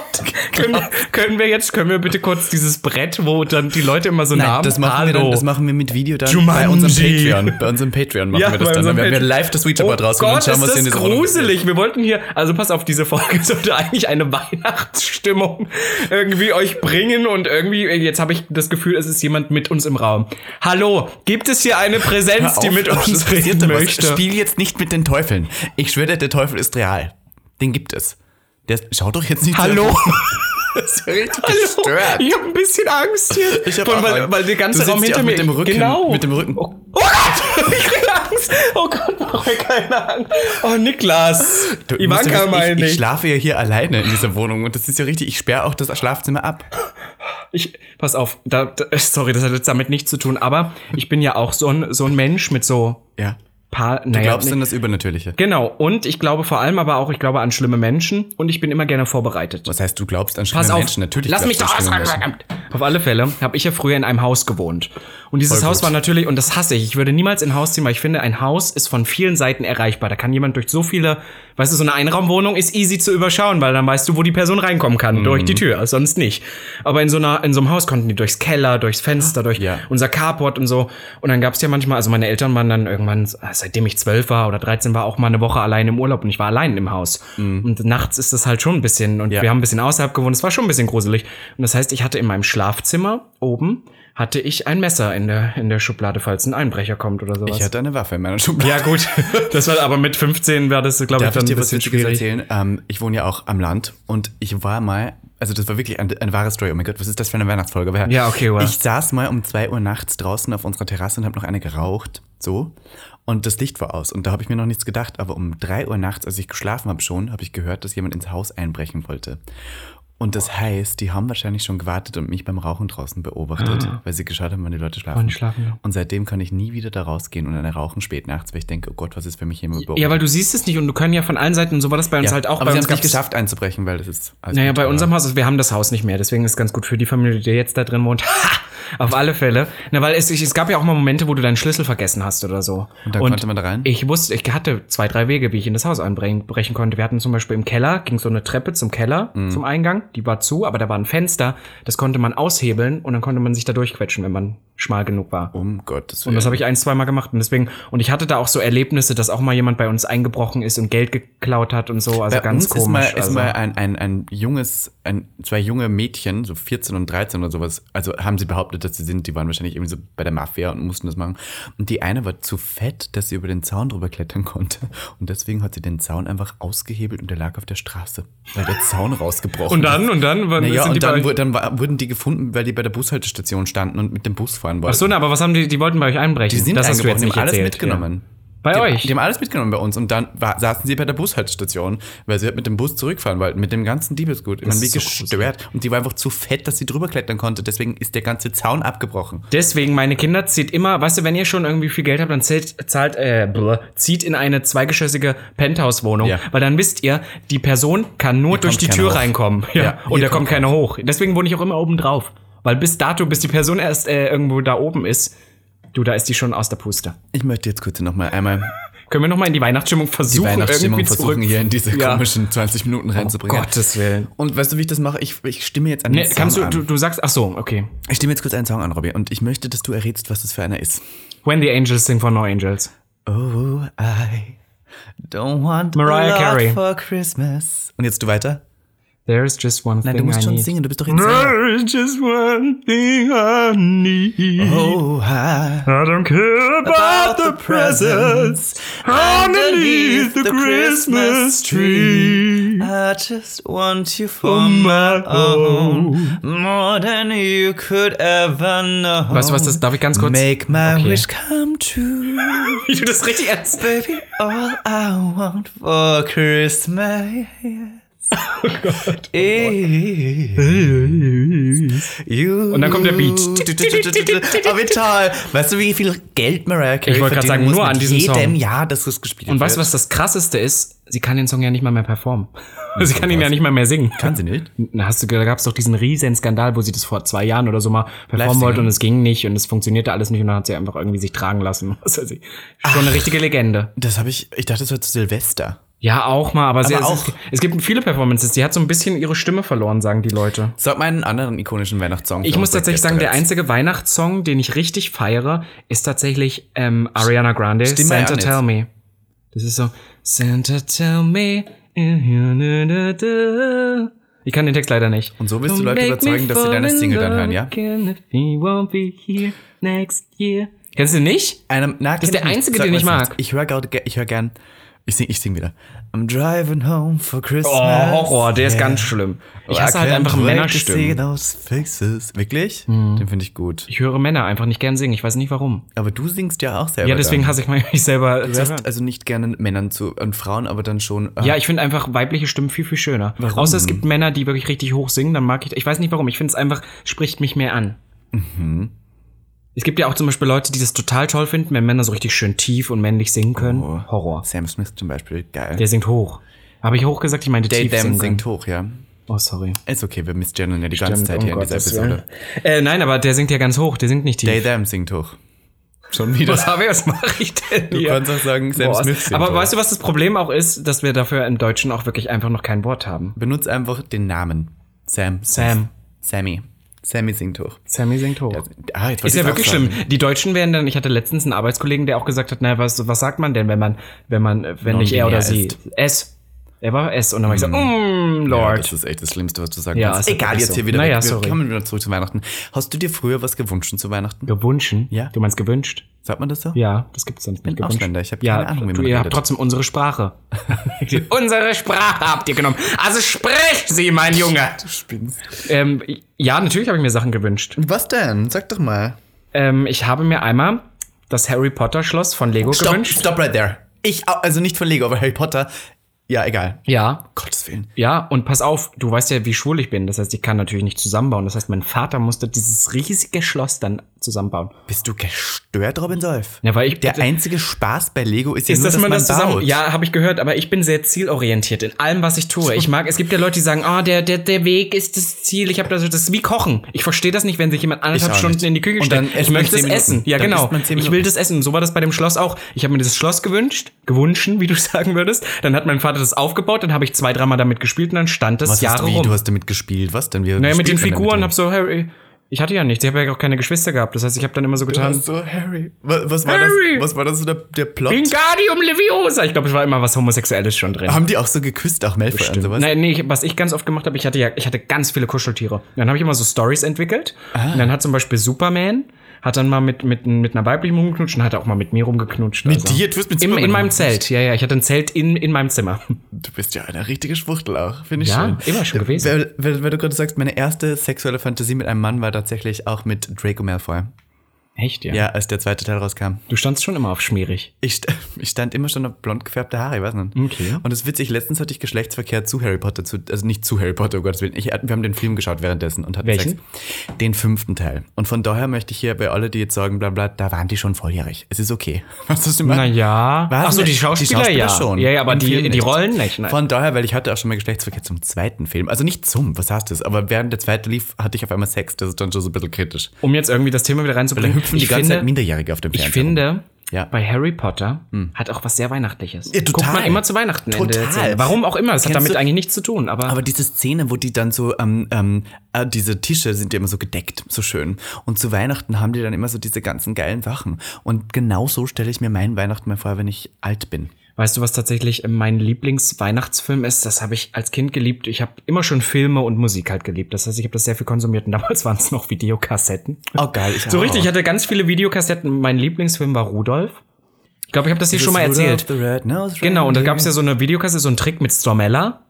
können, können wir jetzt, können wir bitte kurz dieses Brett, wo dann die Leute immer so Nein, Namen das machen, wir dann, das machen wir mit Video dann Jumanji. bei unserem Patreon. Bei unserem Patreon machen Ja, wir das dann. Dann werden wir live das Ouija-Board Oh Gott, und schauen, was ist das gruselig. Wir wollten hier, also pass auf, diese Folge sollte eigentlich eine Weihnachtsstimmung irgendwie euch bringen und irgendwie, jetzt habe ich das Gefühl, es ist jemand mit uns im Raum. Hallo, gibt es hier eine Präsenz, Hör die auf, mit uns reden da was? möchte? Spiel jetzt nicht mit den Teufeln. Ich schwöre, dir, der Teufel ist real. Den gibt es. Der schau doch jetzt nicht Hallo? Das ist ja richtig Hallo? gestört. Ich habe ein bisschen Angst hier. Ich hab auch weil, Angst. weil der ganze Du Raum ja hinter mir. mit dem Rücken- genau. mit dem Rücken- Oh, oh Gott, ich krieg Angst. Oh Gott, mach mir keine Angst. Oh, Niklas. Du, Ivanka wissen, meine ich, ich ich. schlafe ja hier alleine in dieser Wohnung und das ist ja richtig. Ich sperre auch das Schlafzimmer ab. Ich, pass auf, da, da, sorry, das hat jetzt damit nichts zu tun, aber ich bin ja auch so ein, so ein Mensch mit so Ja. Paar, Du naja, glaubst nicht- an das Übernatürliche. Genau, und ich glaube vor allem aber auch, ich glaube an schlimme Menschen und ich bin immer gerne vorbereitet. Was heißt, du glaubst an schlimme Pass auf, Menschen? Natürlich. lass mich doch ausreden. Auf alle Fälle habe ich ja früher in einem Haus gewohnt. Und dieses Voll Haus gut. war natürlich, und das hasse ich, ich würde niemals in ein Haus ziehen, weil ich finde, ein Haus ist von vielen Seiten erreichbar. Da kann jemand durch so viele, weißt du, so eine Einraumwohnung ist easy zu überschauen, weil dann weißt du, wo die Person reinkommen kann, durch Mhm. die Tür, sonst nicht. Aber in so einer, in so einem Haus konnten die durchs Keller, durchs Fenster, durch Ja. unser Carport und so. Und dann gab es ja manchmal, also meine Eltern waren dann irgendwann, seitdem ich zwölf war oder 13 war, auch mal eine Woche allein im Urlaub und ich war allein im Haus. Und nachts ist das halt schon ein bisschen, und Mhm. Ja. wir haben ein bisschen außerhalb gewohnt, es war schon ein bisschen gruselig. Und das heißt, ich hatte in meinem Schlafzimmer oben, hatte ich ein Messer in der, in der Schublade, falls ein Einbrecher kommt oder sowas. Ich hatte eine Waffe in meiner Schublade. ja, gut. Das war aber mit 15 war das, glaube ich, Darf ich dann dir ein was bisschen Witziges schwierig. erzählen? Ähm, ich wohne ja auch am Land und ich war mal, also das war wirklich eine, eine wahre Story. Oh mein Gott, was ist das für eine Weihnachtsfolge? Aber Ja, okay, wow. Ich saß mal um 2 Uhr nachts draußen auf unserer Terrasse und habe noch eine geraucht, so. Und das Licht war aus und da habe ich mir noch nichts gedacht. Aber um 3 Uhr nachts, als ich geschlafen habe schon, habe ich gehört, dass jemand ins Haus einbrechen wollte. Und das heißt, die haben wahrscheinlich schon gewartet und mich beim Rauchen draußen beobachtet, weil sie geschaut haben, wann die Leute schlafen. Wann schlafen, ja. Und seitdem kann ich nie wieder da rausgehen und eine rauchen spät nachts, weil ich denke, oh Gott, was ist für mich jemand beobachtet. Ja, weil du siehst es nicht und du können ja von allen Seiten, und so war das bei uns Ja, halt auch. aber bei sie haben es nicht geschafft einzubrechen, weil das ist alles Naja, bei unserem Haus, also wir haben das Haus nicht mehr, deswegen ist es ganz gut für die Familie, die jetzt da drin wohnt. Auf alle Fälle. Na, weil es, es gab ja auch mal Momente, wo du deinen Schlüssel vergessen hast oder so. Und dann konnte man da rein? Ich wusste, ich hatte zwei, drei Wege, wie ich in das Haus einbrechen brechen konnte. Wir hatten zum Beispiel im Keller, ging so eine Treppe zum Keller, Mhm. zum Eingang, die war zu, aber da war ein Fenster, das konnte man aushebeln und dann konnte man sich da durchquetschen, wenn man schmal genug war. Um Gottes Und das Willen. habe ich ein, zweimal gemacht und deswegen, und ich hatte da auch so Erlebnisse, dass auch mal jemand bei uns eingebrochen ist und Geld geklaut hat und so, also Bei ganz uns komisch. ist mal, ist also. mal ein, ein, ein junges, ein, zwei junge Mädchen, so 14 und 13 oder sowas, also haben sie behauptet, dass sie sind, die waren wahrscheinlich irgendwie so bei der Mafia und mussten das machen. Und die eine war zu fett, dass sie über den Zaun drüber klettern konnte. Und deswegen hat sie den Zaun einfach ausgehebelt und der lag auf der Straße, weil der Zaun rausgebrochen Und dann, und dann, wann Naja, sind die und dann, dann war, wurden die gefunden, weil die bei der Bushaltestation standen und mit dem Bus fahren wollten. Ach so, na, aber was haben die, die wollten bei euch einbrechen? Die sind das hast du jetzt nicht haben alles erzählt. mitgenommen. Ja. Bei die, euch? Die haben alles mitgenommen bei uns und dann war, saßen sie bei der Bushaltestation, weil sie halt mit dem Bus zurückfahren wollten, mit dem ganzen Diebesgut. Wie ist so gestört. und die war einfach zu fett, dass sie drüber klettern konnte. Deswegen ist der ganze Zaun abgebrochen. Deswegen, meine Kinder zieht immer, weißt du, wenn ihr schon irgendwie viel Geld habt, dann zählt, zahlt, äh, bleh, zieht in eine zweigeschossige Penthouse-Wohnung. Ja. Weil dann wisst ihr, die Person kann nur durch kommt die Tür hoch. reinkommen. Ja. Ja, und hier da kommt kommt keiner hoch. Deswegen wohne ich auch immer oben drauf. Weil bis dato, bis die Person erst äh, irgendwo da oben ist, du, da ist die schon aus der Puste. Ich möchte jetzt kurz noch mal einmal Können wir noch mal in die Weihnachtsstimmung die versuchen, Weihnachtsstimmung irgendwie versuchen, zurück? hier in diese Ja. komischen 20 Minuten reinzubringen. Gottes Willen. Und weißt du, wie ich das mache? Ich, ich stimme jetzt an den Nee, Song kannst du, an. du, du sagst, ach so, okay. Ich stimme jetzt kurz einen Song an, Robby. Und ich möchte, dass du errätst, was das für einer ist. When the Angels Sing for No Angels. Oh, I don't want Mariah Carey. for Christmas. Und jetzt du weiter? There's just one Nein, thing du musst I schon need. singen, du bist doch jetzt. There's just one thing I need. Oh, I I don't care about the presents underneath the Christmas tree. I just want you for my own, more than you could ever know. Weißt du was, das darf ich ganz kurz? Make my Okay. wish come true, Wie du das richtig ernst. baby. All I want for Christmas is you. Und dann kommt der Beat. Oh, toll. Weißt du, wie viel Geld Mariah Carey Ich wollte gerade sagen, nur an diesem jedem Song. Jahr, dass es gespielt Und wird? weißt du, was das krasseste ist? Sie kann den Song ja nicht mal mehr performen. Sie kann ihn ja nicht mal mehr singen. Kann sie nicht? Na, hast du, da gab es doch diesen riesen Skandal, wo sie das vor zwei Jahren oder so mal performen wollte und es ging nicht und es funktionierte alles nicht und dann hat sie einfach irgendwie sich tragen lassen. Was weiß ich. Schon eine richtige Legende. Das habe ich, ich dachte, das war zu Silvester. Ja, auch mal, aber, sie, Aber es, auch- Es, es gibt viele Performances, die hat so ein bisschen ihre Stimme verloren, sagen die Leute. Sag mal einen anderen ikonischen Weihnachtssong. Ich muss tatsächlich sagen, der einzige Weihnachtssong, den ich richtig feiere, ist tatsächlich ähm, Ariana Grande, Stimme Santa. Tell Me. Das ist so, Santa Tell Me. Ich kann den Text leider nicht. Und so willst du Leute überzeugen, dass sie deine Single dann hören, ja? Kennst du nicht? Einem, na, ist der einzige, den ich mag. Ich höre höre gern, ich sing, ich sing wieder. I'm driving home for Christmas. Oh, Horror, der ist Yeah. ganz schlimm. Ich hasse halt einfach Männerstimmen. Wirklich? Den finde ich gut. Ich höre Männer einfach nicht gern singen. Ich weiß nicht warum. Aber du singst ja auch selber. Ja, deswegen dann. hasse ich mich selber. Du hörst also nicht gerne Männern zu und Frauen, aber dann schon. äh, Ja, ich finde einfach weibliche Stimmen viel, viel schöner. Außer es gibt Männer, die wirklich richtig hoch singen, dann mag ich. Ich weiß nicht warum. Ich finde es einfach, spricht mich mehr an. Mhm. Es gibt ja auch zum Beispiel Leute, die das total toll finden, wenn Männer so richtig schön tief und männlich singen können. Oh. Horror. Sam Smith zum Beispiel, geil. Der singt hoch. Habe ich hoch gesagt? Ich meinte Day tief Damn singen. singt können. hoch, ja. Oh, sorry. Ist okay, wir misgendern ja die ganze Stimmt, Zeit um hier in dieser Gottes Episode. Äh, nein, aber der singt ja ganz hoch. Der singt nicht tief. Day Damn singt hoch. Schon wieder. was habe ich, was mache ich denn Du hier? kannst auch sagen, Sam Boah, Smith singt aber hoch. weißt du, was das Problem auch ist, dass wir dafür im Deutschen auch wirklich einfach noch kein Wort haben. Benutz einfach den Namen. Sam. Sam. Sammy. Sammy singt hoch. Sammy singt hoch. Ah, jetzt wollte Ist ja wirklich sagen. schlimm. Die Deutschen werden dann, ich hatte letztens einen Arbeitskollegen, der auch gesagt hat, naja, was, was sagt man denn, wenn man, wenn man, wenn nicht er oder sie? ist. S. Er war S. Und dann war ich so, mm, Ja, Lord. das ist echt das Schlimmste, was du sagen Ja, kannst. ist Egal, jetzt so. hier wieder Naja. Wir sorry. kommen wieder zurück zu Weihnachten. Hast du dir früher was gewünscht zu Weihnachten? Gewünschen? Ja. Du meinst gewünscht? Sagt man das so? Ja, das gibt's sonst nicht. bin Ausländer, ich hab ja, keine Ahnung, wie man du, Ihr habt redet. trotzdem unsere Sprache. unsere Sprache habt ihr genommen. Also sprich sie, mein Junge. Du spinnst. Ähm, ja, natürlich habe ich mir Sachen gewünscht. Was denn? Sag doch mal. Ähm, ich habe mir einmal das Harry Potter Schloss von Lego Stop, gewünscht. stop right there. Ich, also nicht von Lego, aber Harry Potter. Ja, egal. Ja, Gottes Willen. Ja, und pass auf, du weißt ja, wie schwul ich bin. Das heißt, ich kann natürlich nicht zusammenbauen. Das heißt, mein Vater musste dieses riesige Schloss dann zusammenbauen. Bist du gestört, Robin Solf? Ja, weil ich Der einzige Spaß bei Lego ist ja ist, nur, dass man das zusammen. baut. Ja, habe ich gehört, aber ich bin sehr zielorientiert in allem, was ich tue. Ich mag, es gibt ja Leute, die sagen, ah, der, der, der Weg ist das Ziel. Ich habe das, das ist wie Kochen. Ich verstehe das nicht, wenn sich jemand anderthalb Stunden nicht. in die Küche stellt. Ich möchte es essen. Ja, Dann genau. Ich will das essen. Und so war das bei dem Schloss auch. Ich habe mir dieses Schloss gewünscht, gewünschen, wie du sagen würdest. Dann hat mein Vater das aufgebaut, dann habe ich zwei, dreimal damit gespielt und dann stand das Was Jahre hast, wie, rum. du hast damit gespielt? Was denn? Wie Naja, mit den Figuren damit? hab so Harry. Ich hatte ja nichts. Ich habe ja auch keine Geschwister gehabt. Das heißt, ich habe dann immer so getan. so Harry. Was, was war Harry! das? Was war das so der, der Plot? Wingardium Leviosa. Ich glaube, es war immer was Homosexuelles schon drin. Haben die auch so geküsst, auch Malfoy und sowas? Nein, nee, was ich ganz oft gemacht habe, ich hatte ja, ich hatte ganz viele Kuscheltiere. Dann habe ich immer so Stories entwickelt. Und dann hat zum Beispiel Superman hat dann mal mit, mit, mit einer weiblichen rumgeknutscht und hat auch mal mit mir rumgeknutscht. Mit dir? Du hast mit in, Superman in meinem rumgeknutscht? Zelt, ja, ja. Ich hatte ein Zelt in, in meinem Zimmer. Du bist ja eine richtige Schwuchtel auch. Finde ich Ja, schön. immer schon gewesen. Weil, weil, weil du gerade sagst, meine erste sexuelle Fantasie mit einem Mann war tatsächlich auch mit Draco Malfoy. Echt, ja. Ja, als der zweite Teil rauskam. Du standst schon immer auf schmierig. Ich, st ich stand immer schon auf blond gefärbte Haare, ich weiß nicht. Okay. Und das ist witzig, letztens hatte ich Geschlechtsverkehr zu Harry Potter, zu, also nicht zu Harry Potter, um Gottes Willen. Ich, wir haben den Film geschaut währenddessen und hatten Welchen? Sex. Den fünften Teil. Und von daher möchte ich hier bei alle, die jetzt sagen, bla bla, da waren die schon volljährig. Es ist okay. Was hast du gemacht? Naja. Achso, die Schauspieler, ja. schon. Ja, ja, aber Im die, die. Rollen nicht. Nein. Von daher, weil ich hatte auch schon mal Geschlechtsverkehr zum zweiten Film. Also nicht zum, was heißt das? Aber während der zweite lief, hatte ich auf einmal Sex. Das ist dann schon so ein bisschen kritisch. um jetzt irgendwie das Thema wieder reinzubringen. Hüpfen die ich ganze finde, Zeit Minderjährige auf dem Ich Fernseher. finde, Ja. bei Harry Potter hat auch was sehr Weihnachtliches. Ja, total. Guckt man immer zu Weihnachten. Total. Warum auch immer. Das hat Kennst damit du- eigentlich nichts zu tun. Aber, Aber diese Szene, wo die dann so, ähm, ähm, äh, diese Tische sind ja immer so gedeckt, so schön. Und zu Weihnachten haben die dann immer so diese ganzen geilen Sachen. Und genau so stelle ich mir meinen Weihnachten mal vor, wenn ich alt bin. Weißt du, was tatsächlich mein Lieblingsweihnachtsfilm ist? Das habe ich als Kind geliebt. Ich habe immer schon Filme und Musik halt geliebt. Das heißt, ich habe das sehr viel konsumiert. Und damals waren es noch Videokassetten. Oh, geil. Ich So auch. richtig, ich hatte ganz viele Videokassetten. Mein Lieblingsfilm war Rudolf. Ich glaube, ich habe das hier schon mal erzählt. Genau, und da gab es ja so eine Videokasse, so einen Trick mit Stormella.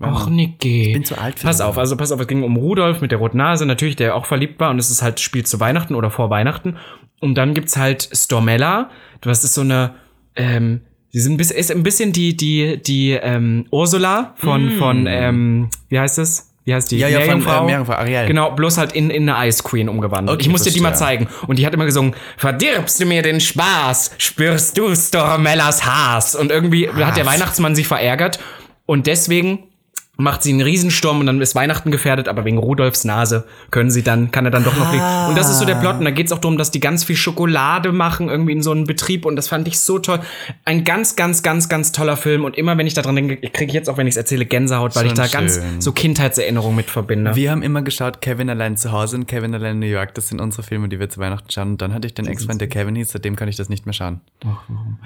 Ach, Niki. Ich bin zu alt für Pass auf, also pass auf, es ging um Rudolf mit der roten Nase, natürlich, der auch verliebt war und es ist halt Spiel zu Weihnachten oder vor Weihnachten. Und dann gibt's halt Stormella. Das ist so eine, ähm, sie sind ein bisschen, ist ein bisschen die, die, die, ähm, Ursula von, von, ähm, wie heißt es? Wie heißt die? Mm. Ja, ja, von, Meerjungfrau? äh, Meerjungfrau, Ariel. Genau, bloß halt in, in eine Ice Queen umgewandelt. Okay, ich musste die mal zeigen. Und die hat immer gesungen, verdirbst du mir den Spaß, spürst du Stormellas Hass. Und irgendwie hat der Weihnachtsmann sich verärgert. Und deswegen macht sie einen Riesensturm und dann ist Weihnachten gefährdet, aber wegen Rudolfs Nase können sie dann, kann er dann doch noch fliegen. Und das ist so der Plot. Und da geht es auch darum, dass die ganz viel Schokolade machen, irgendwie in so einem Betrieb. Und das fand ich so toll. Ein ganz, ganz, ganz, ganz toller Film. Und immer wenn ich daran denke, ich kriege jetzt auch, wenn ich es erzähle, Gänsehaut, weil Schon ich da ganz schön. so Kindheitserinnerungen mit verbinde. Wir haben immer geschaut, Kevin allein zu Hause und Kevin allein in New York. Das sind unsere Filme, die wir zu Weihnachten schauen. Und dann hatte ich den Ex-Freund, der Kevin hieß, seitdem kann ich das nicht mehr schauen.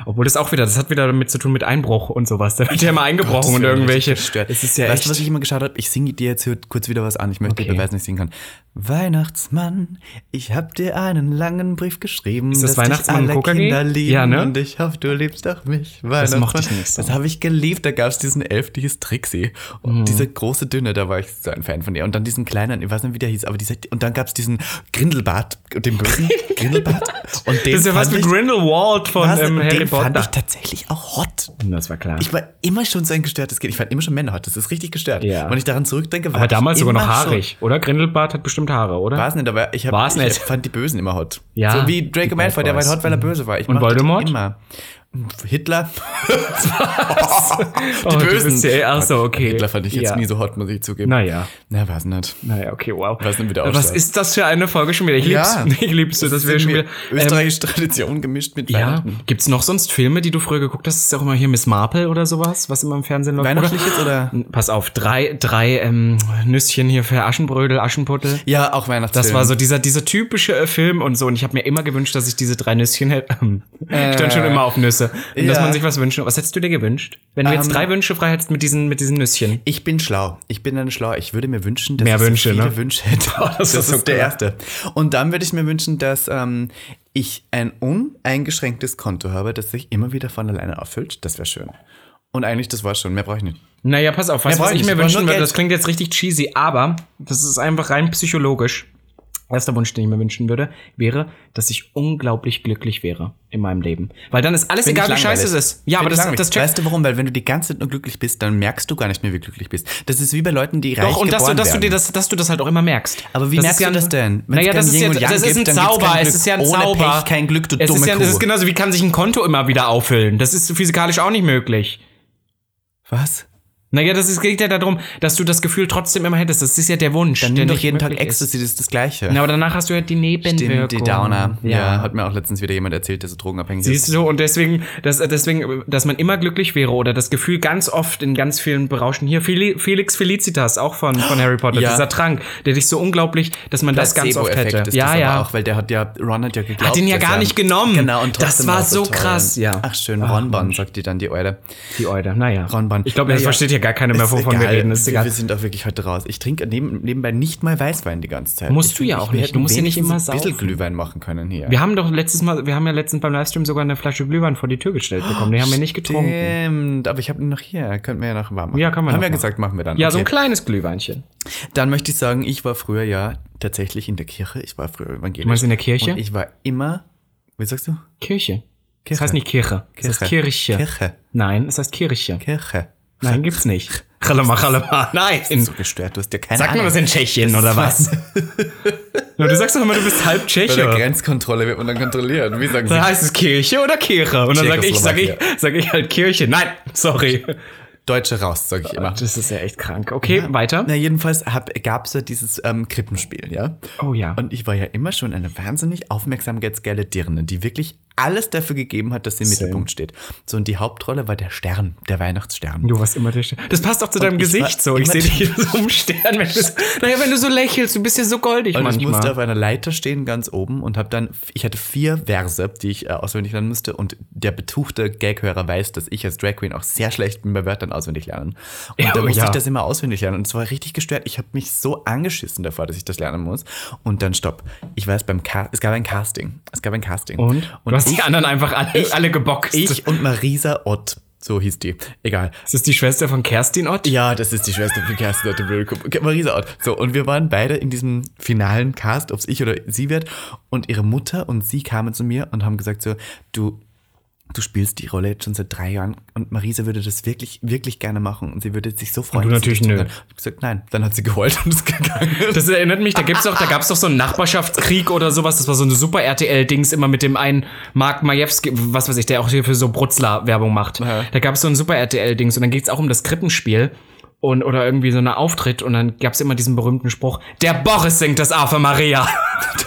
Obwohl das auch wieder, das hat wieder damit zu tun mit Einbruch und sowas. Da wird ja immer eingebrochen und Das wird irgendwelche. Es ist ja weißt echt. Du, was ich immer geschaut habe? Ich singe dir jetzt kurz wieder was an. Ich möchte Okay. dir beweisen, dass ich singen kann. Weihnachtsmann, ich hab dir einen langen Brief geschrieben. Ist das Weihnachtsmann alle? Kinder lieben Ja, ne? Und ich hoffe, du liebst auch mich. Weihnachtsmann. mochte ich nicht so. Das habe ich geliebt. Da gab es diesen Elf, die hieß Trixie. Und Mhm. diese große Dünne, da war ich so ein Fan von ihr. Und dann diesen kleinen, ich weiß nicht, wie der hieß, aber dieser, und dann gab es diesen Grindelbart, den bösen Grindelbart. Und den Das ist ja was wie Grindelwald von was, ähm, Harry den fand ich Potter. tatsächlich auch hot. Das war klar. Ich war immer schon so ein gestörtes Kind. Ich fand immer schon Männer hot. Das ist richtig gestört. Ja. Wenn ich daran zurückdenke, war aber damals sogar noch haarig, oder? Grindelbart hat bestimmt Haare, oder? War es nicht, aber ich, hab, ich nicht. fand die Bösen immer hot. Ja, So wie Draco Malfoy, der war hot, weil er böse war. Ich Und Voldemort? Immer. Hitler? Oh, du bist ja- ach so, okay. Hitler fand ich jetzt Ja. nie so hot, muss ich zugeben. Naja. Na, weiß nicht. Naja, okay, wow. Was denn wieder Was ist das für eine Folge schon wieder? Ich Ja. lieb's. Ich lieb's so, dass wir schon wieder. Ähm, Österreichische Tradition gemischt mit ja, Weihnachten. gibt's noch sonst Filme, die du früher geguckt hast? Ist auch immer hier Miss Marple oder sowas, was immer im Fernsehen läuft. Weihnachtlich jetzt oder? Pass auf, drei, drei ähm, Nüsschen hier für Aschenbrödel, Aschenputtel. Ja, auch Weihnachtsfilm. Das war so dieser, dieser typische äh, Film und so. Und ich habe mir immer gewünscht, dass ich diese drei Nüsschen hätte. ich stand schon immer auf Nüsse. Und dass ja. man sich was wünscht. Was hättest du dir gewünscht? Wenn du jetzt Ähm, drei Wünsche frei hättest mit diesen, mit diesen Nüsschen. Ich bin schlau. Ich bin dann schlau. Ich würde mir wünschen, dass Mehr ich Wünsche, so viele ne? Wünsche hätte. das das ist so ist der erste. Und dann würde ich mir wünschen, dass ähm, ich ein uneingeschränktes Konto habe, das sich immer wieder von alleine auffüllt. Das wäre schön. Und eigentlich, das war's schon. Mehr brauche ich nicht. Naja, pass auf, weißt was brauch ich ich mir wünschen würde? Das klingt jetzt richtig cheesy, aber das ist einfach rein psychologisch. Erster Wunsch, den ich mir wünschen würde, wäre, dass ich unglaublich glücklich wäre in meinem Leben. Weil dann ist alles Find egal, wie scheiße es ist. Ja, Find aber das, das checkt. Weißt du warum? Weil wenn du die ganze Zeit nur glücklich bist, dann merkst du gar nicht mehr, wie glücklich bist. Das ist wie bei Leuten, die reich Doch, und dass du, dass du dir das, dass du das halt auch immer merkst. Aber wie das merkst du das denn? Wenn's Naja, das ist Yang das ist ein gibt, Zauber. Es ist ja ein Ohne Zauber. Pech kein Glück, du es dumme ist ja, Das ist genauso, wie kann sich ein Konto immer wieder auffüllen? Das ist physikalisch auch nicht möglich. Was? Naja, das ist, geht ja darum, dass du das Gefühl trotzdem immer hättest. Das ist ja der Wunsch. Dann nimm doch nicht jeden Tag. Ecstasy, das ist das Gleiche. Na, aber danach hast du halt die Nebenwirkung. Stimmt, die Downer. Ja. Ja. hat mir auch letztens wieder jemand erzählt, der so drogenabhängig Siehst ist. du, und deswegen, dass, deswegen, dass man immer glücklich wäre oder das Gefühl ganz oft in ganz vielen Berauschen. Hier, Feli- Felix Felicitas, auch von, von Harry Potter, Ja. dieser Trank, der dich so unglaublich, dass man das ganz oft hätte. ist Ja, das ja. auch, weil der hat ja, Ron hat ja geglaubt. Hat ihn ja gar er- nicht genommen. Genau, und Das trotzdem war war's so toll. krass, ja. Ach schön, Ronbon, sagt die dann, die Eule. Die Eude, naja. Ronbon. Ich glaube, das Naja. versteht ja gar keiner mehr, wovon wir reden. Ist wir, egal. wir sind auch wirklich heute raus. Ich trinke neben, nebenbei nicht mal Weißwein die ganze Zeit. Musst ich du ja auch nicht. Du musst ja nicht immer ein bisschen saufen. Glühwein machen können hier. Wir haben doch letztes Mal, wir haben ja letztens beim Livestream sogar eine Flasche Glühwein vor die Tür gestellt bekommen. Die haben wir nicht getrunken. Stimmt, aber ich habe ihn noch hier. Könnten wir ja noch warm machen. Ja, kann man Haben wir machen. gesagt, machen wir dann. Ja, so ein Okay. kleines Glühweinchen. Dann möchte ich sagen, ich war früher ja tatsächlich in der Kirche. Ich war früher evangelisch. Du meinst in der Kirche? Und ich war immer, wie sagst du? Kirche. Das Kirche. heißt nicht Kirche. Das heißt Kirche. Kirche. Nein, es heißt Kirche. Kirche. Nein, gibt's nicht. Chalama, chalama. Nein. So gestört, du hast ja keine Sagt man Ahnung. das in Tschechien oder was? Ja, du sagst doch immer, du bist halb Bei der Tscheche. Grenzkontrolle wird man dann kontrolliert. Wie sagen sie? Da heißt es Kirche oder Kirche? Und dann sag ich, sag ich, sag ich halt Kirche. Nein, sorry. Deutsche raus, sage ich immer. Das ist ja echt krank. Okay, weiter. Na, jedenfalls gab es ja dieses ähm, Krippenspiel, ja? Oh ja. Und ich war ja immer schon eine wahnsinnig aufmerksamkeitsgeile Dirne, die wirklich alles dafür gegeben hat, dass sie im Same. Mittelpunkt steht. So, und die Hauptrolle war der Stern, der Weihnachtsstern. Du warst immer der Stern. Das passt auch zu deinem ich Gesicht so. Ich sehe dich so im Stern. Wenn naja, wenn du so lächelst, du bist ja so goldig Und ich manchmal. musste auf einer Leiter stehen, ganz oben, und habe dann, ich hatte vier Verse, die ich äh, auswendig lernen musste. Und der betuchte Gaghörer weiß, dass ich als Drag Queen auch sehr schlecht bin bei Wörtern auswendig lernen. Und Ja, da oh musste ja. ich das immer auswendig lernen. Und es war richtig gestört. Ich habe mich so angeschissen davor, dass ich das lernen muss. Und dann stopp. Ich weiß beim Ca es gab ein Casting. Es gab ein Casting. und? und hast ich, die anderen einfach alle, alle geboxt. ich und Marisa Ott, so hieß die. Egal. ist das die Schwester von Kerstin Ott? Ja, das ist die Schwester von Kerstin Ott. Marisa Ott. So, und wir waren beide in diesem finalen Cast, ob es ich oder sie wird. Und ihre Mutter und sie kamen zu mir und haben gesagt so, du, du spielst die Rolle jetzt schon seit drei Jahren und Marisa würde das wirklich, wirklich gerne machen und sie würde sich so freuen. Und du natürlich nö. Ich habe gesagt, nein. Dann hat sie geheult und ist gegangen. Das erinnert mich, da gibt's doch, da gab's doch so einen Nachbarschaftskrieg oder sowas. Das war so eine super RTL-Dings immer mit dem einen Mark Majewski, was weiß ich, der auch hier für so Brutzler Werbung macht. Ja. Da gab's so ein super RTL-Dings und dann geht's auch um das Krippenspiel. Und oder irgendwie so eine Auftritt und dann gab's immer diesen berühmten Spruch, der Boris singt das Ave Maria.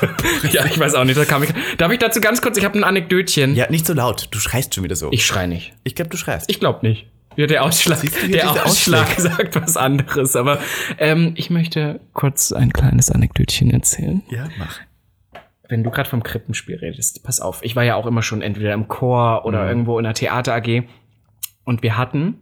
ja, ich weiß auch nicht, da kam ich. Darf ich dazu ganz kurz, ich habe ein Anekdötchen. Ja, nicht so laut. Du schreist schon wieder so. Ich schrei nicht. ich glaube, du schreist. Ich glaube nicht. Ja, der Ausschlag, der diese Ausschlag sagt was anderes. Aber ähm, ich möchte kurz ein kleines Anekdötchen erzählen. ja, mach. Wenn du gerade vom Krippenspiel redest, pass auf. Ich war ja auch immer schon entweder im Chor oder irgendwo in der Theater AG. Und wir hatten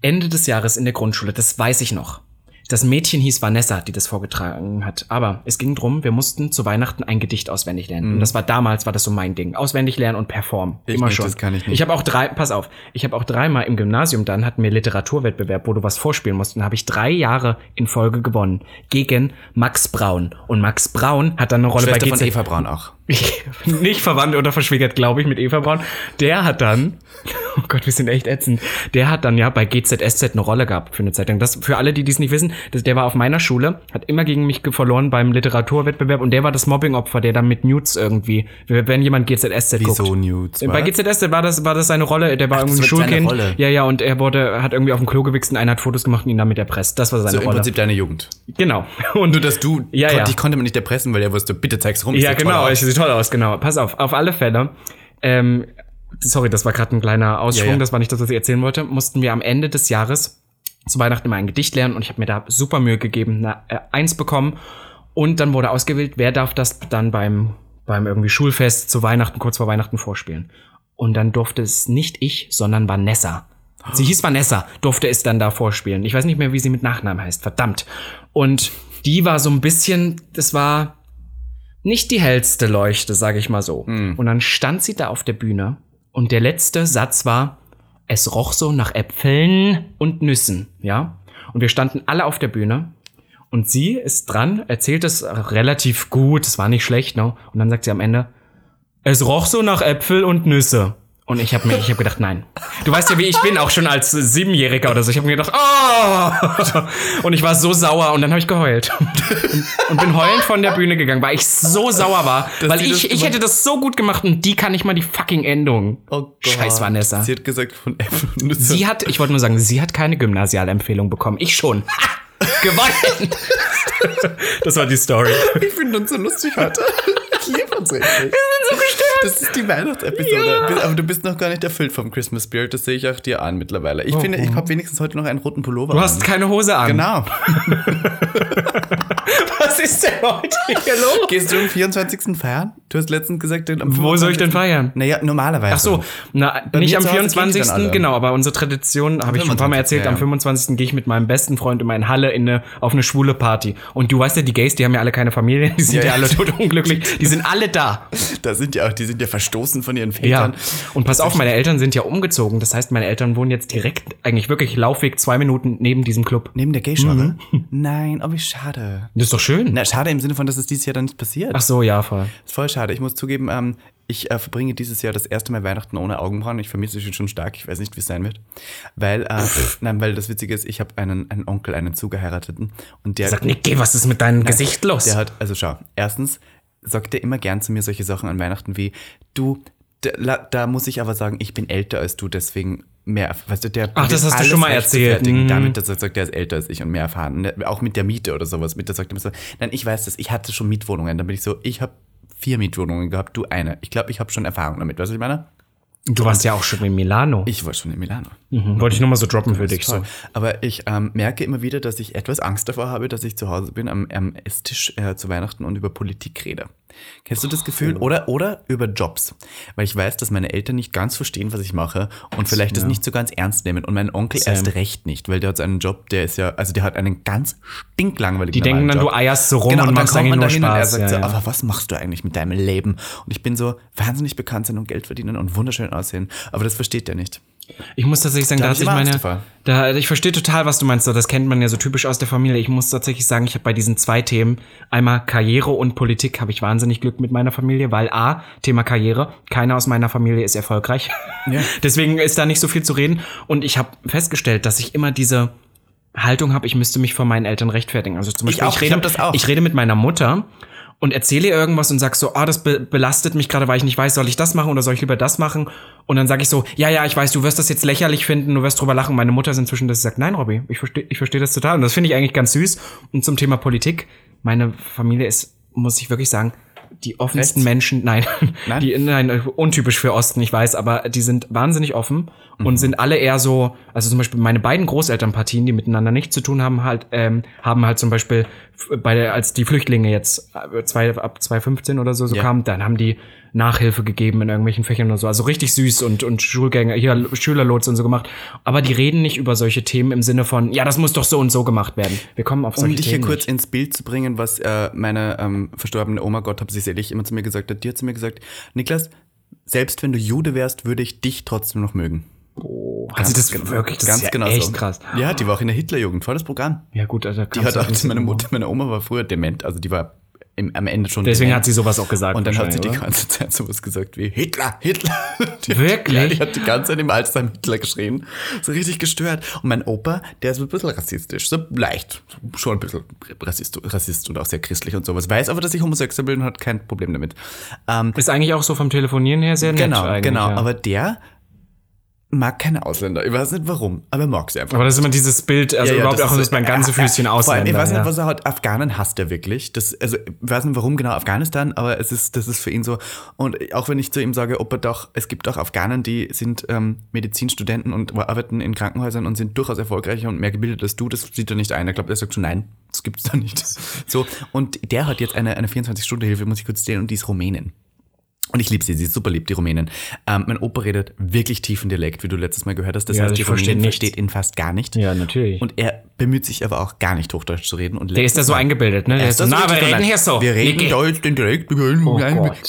Ende des Jahres in der Grundschule, das weiß ich noch. Das Mädchen hieß Vanessa, die das vorgetragen hat. Aber es ging drum, wir mussten zu Weihnachten ein Gedicht auswendig lernen. Und das war damals, war das so mein Ding. Auswendig lernen und performen. Ich Immer nicht, schon. das kann ich nicht. Ich habe auch drei, pass auf, ich habe auch dreimal im Gymnasium dann, hatten wir Literaturwettbewerb, wo du was vorspielen musst. Und habe ich drei Jahre in Folge gewonnen. Gegen Max Braun. Und Max Braun hat dann eine Rolle Schwester bei von GZ Eva Braun auch. nicht verwandt oder verschwägert, glaube ich, mit Eva Braun. Der hat dann, oh Gott, wir sind echt ätzend. Der hat dann ja bei GZSZ eine Rolle gehabt für eine Zeit lang. Das für alle, die dies nicht wissen, das, der war auf meiner Schule, hat immer gegen mich verloren beim Literaturwettbewerb und der war das Mobbingopfer, der dann mit Nudes irgendwie, wenn jemand GZSZ Wieso guckt. Nudes? Bei? GZSZ war das, war das seine Rolle, der war irgendwie ein Schulkind. Rolle. Ja, ja, und er wurde, hat irgendwie auf dem Klo gewichst und einer hat Fotos gemacht und ihn damit erpresst. Das war seine So im Rolle. Prinzip deine Jugend. Genau. Und Nur, dass du, Ja, kon- ja. dich konnte man nicht erpressen, weil er wusste, bitte zeig's rum. Ja, genau, aus. Toll aus, genau. Pass auf, auf alle Fälle. Ähm, sorry, das war gerade ein kleiner Ausschwung, Ja, ja. das war nicht das, was ich erzählen wollte. Mussten wir am Ende des Jahres zu Weihnachten immer ein Gedicht lernen und ich habe mir da super Mühe gegeben, eine äh, Eins bekommen. Und dann wurde ausgewählt, wer darf das dann beim, beim irgendwie Schulfest zu Weihnachten, kurz vor Weihnachten vorspielen. Und dann durfte es nicht ich, sondern Vanessa. Sie hieß Vanessa, durfte es dann da vorspielen. Ich weiß nicht mehr, wie sie mit Nachnamen heißt, verdammt. Und die war so ein bisschen, das war nicht die hellste Leuchte, sage ich mal so. Und dann stand sie da auf der Bühne und der letzte Satz war, es roch so nach Äpfeln und Nüssen, ja? Und wir standen alle auf der Bühne und sie ist dran, erzählt es relativ gut, es war nicht schlecht, ne? Und dann sagt sie am Ende, es roch so nach Äpfel und Nüsse. Und ich habe mir, ich habe gedacht, nein. Du weißt ja, wie ich bin, auch schon als Siebenjähriger oder so. Ich habe mir gedacht, oh! Und ich war so sauer und dann habe ich geheult. Und bin heulend von der Bühne gegangen, weil ich so sauer war. weil sie das ich, ich hätte das so gut gemacht und die kann nicht mal die fucking Endung. Oh Gott. Scheiß Vanessa. Sie hat gesagt von Äpfel und Nüsse. Sie hat, ich wollte nur sagen, sie hat keine Gymnasialempfehlung bekommen. Ich schon. Gewonnen! das war die Story. Ich finde uns so lustig heute. Liebe uns richtig. Wir sind so gestört. Das ist die Weihnachtsepisode. Aber du bist noch gar nicht erfüllt vom Christmas Spirit. Das sehe ich auch dir an mittlerweile. Ich finde, ich habe wenigstens heute noch einen roten Pullover. Du hast keine Hose an. Genau. Was ist denn heute hier los? Gehst du am 24. feiern? Du hast letztens gesagt, am Wo soll ich denn 25.. feiern? Naja, normalerweise. Ach so, na, Bei nicht am zu Hause gehen die dann 24. alle. Genau, aber unsere Tradition, habe ich schon ein paar Mal 25., erzählt, ja, am ja. 25. gehe ich mit meinem besten Freund immer in Halle in eine, auf eine schwule Party. Und du weißt ja, die Gays, die haben ja alle keine Familie, die sind Ja, ja, ja. alle tot unglücklich, die sind alle da. Da sind ja auch, die sind ja verstoßen von ihren Ja. Vätern. Und pass auf, meine Eltern sind ja umgezogen. Das heißt, meine Eltern wohnen jetzt direkt, eigentlich wirklich Laufweg zwei Minuten neben diesem Club. Neben der Gay-Schorre? Mhm. Nein, oh, wie schade. Das ist doch schön. Na, schade im Sinne von, dass es dieses Jahr dann nicht passiert. Ach so, ja, voll. ist voll schade. Ich muss zugeben, ähm, ich äh, verbringe dieses Jahr das erste Mal Weihnachten ohne Augenbrauen. Ich vermisse sie schon stark. Ich weiß nicht, wie es sein wird. Weil, äh, nein, weil das Witzige ist, ich habe einen, einen Onkel, einen Zugeheirateten. Und der, Sag, Niki, was ist mit deinem Gesicht los? der hat, also schau, erstens sagt er immer gern zu mir solche Sachen an Weihnachten wie, du, da, da muss ich aber sagen, ich bin älter als du, deswegen mehr, weißt du, der Ach, das hast du schon mal erzählt. Mhm. Damit, dass er sagt, er ist älter als ich und mehr erfahren. Ne? Auch mit der Miete oder sowas. Mit der sagt er immer so, nein, ich weiß das, ich hatte schon Mietwohnungen. Dann bin ich so, ich habe vier Mietwohnungen gehabt, du eine. Ich glaube, ich habe schon Erfahrung damit. Weißt du, was ich meine? du warst ja auch schon in Milano. Ich war schon in Milano. Mhm. Wollte ich nur mal so droppen für dich. So. Aber ich ähm, merke immer wieder, dass ich etwas Angst davor habe, dass ich zu Hause bin am, am Esstisch äh, zu Weihnachten und über Politik rede. Kennst du das Gefühl? Oder, oder über Jobs. Weil ich weiß, dass meine Eltern nicht ganz verstehen, was ich mache und vielleicht das nicht so ganz ernst nehmen. Und mein Onkel Same. erst recht nicht, weil der hat einen Job, der ist ja, also der hat einen ganz stinklangweiligen Die denken dann, normalen du eierst so rum Genau, und und dann machst kommt eigentlich man dahin und er Spaß. sagt Ja, so, ja. aber was machst du eigentlich mit deinem Leben? Und ich bin so wahnsinnig bekannt sein und Geld verdienen und wunderschön aussehen. Aber das versteht er nicht. Ich muss tatsächlich sagen, Da da hat ich sich meine, da, ich verstehe total, was du meinst. Das kennt man ja so typisch aus der Familie. Ich muss tatsächlich sagen, ich habe bei diesen zwei Themen, einmal Karriere und Politik, habe ich wahnsinnig Glück mit meiner Familie, weil A, Thema Karriere, keiner aus meiner Familie ist erfolgreich. Ja. Deswegen ist da nicht so viel zu reden. Und ich habe festgestellt, dass ich immer diese Haltung habe, ich müsste mich vor meinen Eltern rechtfertigen. Also zum Beispiel, auch, ich rede, hab das auch. ich rede mit meiner Mutter und erzähle ihr irgendwas und sag so, ah, das be belastet mich gerade, weil ich nicht weiß, soll ich das machen oder soll ich lieber das machen? Und dann sage ich so, ja, ja, ich weiß, du wirst das jetzt lächerlich finden, du wirst drüber lachen. Meine Mutter ist inzwischen, dass sie sagt, nein, Robby, ich verstehe ich versteh das total. Und das finde ich eigentlich ganz süß. Und zum Thema Politik, meine Familie ist, muss ich wirklich sagen, die offensten Rechts? Menschen, nein, Nein? Die, nein, untypisch für Osten, ich weiß, aber die sind wahnsinnig offen und sind alle eher so, also zum Beispiel meine beiden Großelternpartien, die miteinander nichts zu tun haben, halt, ähm, haben halt zum Beispiel bei der, als die Flüchtlinge jetzt äh, zwei, ab 2015 oder so, so Ja. kamen, dann haben die Nachhilfe gegeben in irgendwelchen Fächern oder so, also richtig süß und, und Schulgänger, hier Schülerlotse und so gemacht. Aber die reden nicht über solche Themen im Sinne von, ja, das muss doch so und so gemacht werden. Wir kommen auf Um solche dich hier Themen kurz nicht. ins Bild zu bringen, was äh, meine ähm, verstorbene Oma, Gott hab sie selig, immer zu mir gesagt hat, die hat zu mir gesagt, Niklas, selbst wenn du Jude wärst, würde ich dich trotzdem noch mögen. Also das genau- wirklich, das ganz ist ja genau echt so. krass. Ja, die war auch in der Hitlerjugend, volles Programm. Ja gut, also Die hat auch, meine Mutter, meine Oma war früher dement, also die war im, am Ende schon Deswegen hat sie sowas auch gesagt. Und dann hat sie die ganze Zeit sowas gesagt wie Hitler, Hitler. Die, Wirklich? Ja, die hat die ganze Zeit im Alzheimer Hitler geschrien. So richtig gestört. Und mein Opa, der ist ein bisschen rassistisch. So leicht. Schon ein bisschen Rassist, Rassist und auch sehr christlich und sowas. Weiß aber, dass ich homosexuell bin und hat kein Problem damit. Ähm? Ist eigentlich auch so vom Telefonieren her sehr nett. genau, genau. Ja. Aber der mag keine Ausländer. Ich weiß nicht warum, aber er mag sie einfach. Aber das ist immer dieses Bild, also überhaupt auch, ist mein ganze äh, äh, Füßchen Vor allem, Ausländer. ich weiß nicht, ja. was er hat. Afghanen hasst er wirklich. Das, also, ich weiß nicht, warum genau Afghanistan, aber es ist, das ist für ihn so. Und auch wenn ich zu ihm sage, ob er doch, es gibt auch Afghanen, die sind ähm, Medizinstudenten und arbeiten in Krankenhäusern und sind durchaus erfolgreicher und mehr gebildet als du, das sieht er nicht ein. Er glaubt, er sagt schon, nein, das gibt's da nicht. So. Und der hat jetzt eine, eine 24-Stunden-Hilfe, muss ich kurz zählen, und die ist Rumänin. Und ich liebe sie, sie ist super lieb, die Rumänin. Ähm, mein Opa redet wirklich tiefen Dialekt, wie du letztes Mal gehört hast. Das Ja, heißt, die Rumänin versteht ihn fast gar nicht. Ja, natürlich. Und er bemüht sich aber auch gar nicht Hochdeutsch zu reden. Und der ist da so eingebildet, ne? Der ist so, na, wir reden hier so. Wir reden Niki. Deutsch, den Dialekt. Oh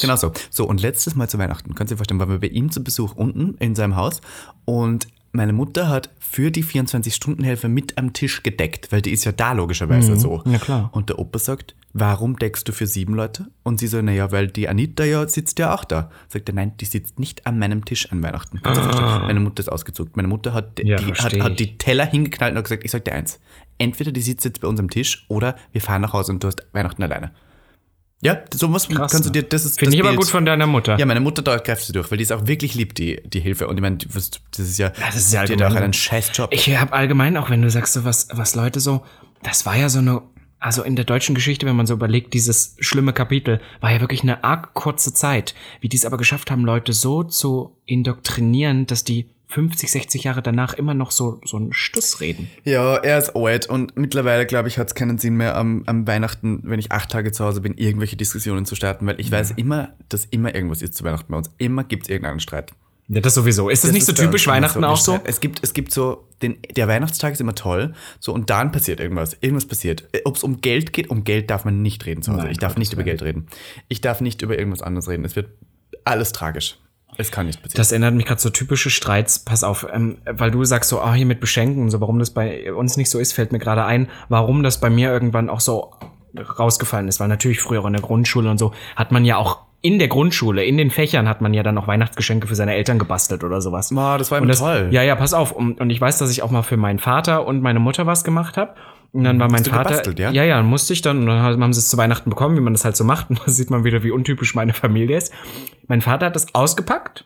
genau so. So, und letztes Mal zu Weihnachten, könnt ihr euch vorstellen, waren wir bei ihm zu Besuch unten in seinem Haus und meine Mutter hat für die 24-Stunden-Hilfe mit am Tisch gedeckt, weil die ist ja da logischerweise so. Mhm. na klar. Und der Opa sagt, warum deckst du für sieben Leute? Und sie so, naja, weil die Anita ja sitzt ja auch da. Sagt er, nein, die sitzt nicht an meinem Tisch an Weihnachten. Du verstehen? Meine Mutter ist ausgezuckt. Meine Mutter hat, Ah. Ja, die, hat, hat die Teller hingeknallt und hat gesagt, ich sag dir eins, entweder die sitzt jetzt bei uns am Tisch oder wir fahren nach Hause und du hast Weihnachten alleine. Ja, sowas Krass, kannst du ne? dir, das ist Finde ich aber gut von deiner Mutter. Ja, meine Mutter dauert Kräfte durch, weil die ist auch wirklich lieb, die, die Hilfe. Und ich meine, das ist ja, das ist ja hat auch allgemein- einen scheiß Job. Ich habe allgemein, auch wenn du sagst, so was, was Leute so, das war ja so eine, also in der deutschen Geschichte, wenn man so überlegt, dieses schlimme Kapitel, war ja wirklich eine arg kurze Zeit, wie die es aber geschafft haben, Leute so zu indoktrinieren, dass die 50, 60 Jahre danach immer noch so, so einen Stuss reden. Ja, er ist alt und mittlerweile, glaube ich, hat es keinen Sinn mehr am, am Weihnachten, wenn ich acht Tage zu Hause bin, irgendwelche Diskussionen zu starten, weil ich weiß immer, dass immer irgendwas ist zu Weihnachten bei uns. Immer gibt es irgendeinen Streit. Ja, das sowieso. Ist das, nicht so bei uns typisch Weihnachten auch so? Es gibt, es gibt so, den, der Weihnachtstag ist immer toll, so und dann passiert irgendwas. Irgendwas passiert. Ob es um Geld geht, um Geld darf man nicht reden zu Hause. Nein, ich darf Gottes nicht über Geld reden. Ich darf nicht über irgendwas anderes reden. Es wird alles tragisch. Es kann nicht passieren. Das erinnert mich gerade so typische Streits. Pass auf, ähm, weil du sagst so, ah, hier mit Beschenken und so, warum das bei uns nicht so ist, fällt mir gerade ein, warum das bei mir irgendwann auch so rausgefallen ist. Weil natürlich früher in der Grundschule und so hat man ja auch in der Grundschule, in den Fächern hat man ja dann auch Weihnachtsgeschenke für seine Eltern gebastelt oder sowas. Ma, das war immer das, toll. Ja, ja, pass auf. Und, und ich weiß, dass ich auch mal für meinen Vater und meine Mutter was gemacht habe. Und dann war mein du Vater. gebastelt, ja? ja, ja, musste ich dann. Und dann haben sie es zu Weihnachten bekommen, wie man das halt so macht. Und da sieht man wieder, wie untypisch meine Familie ist. Mein Vater hat das ausgepackt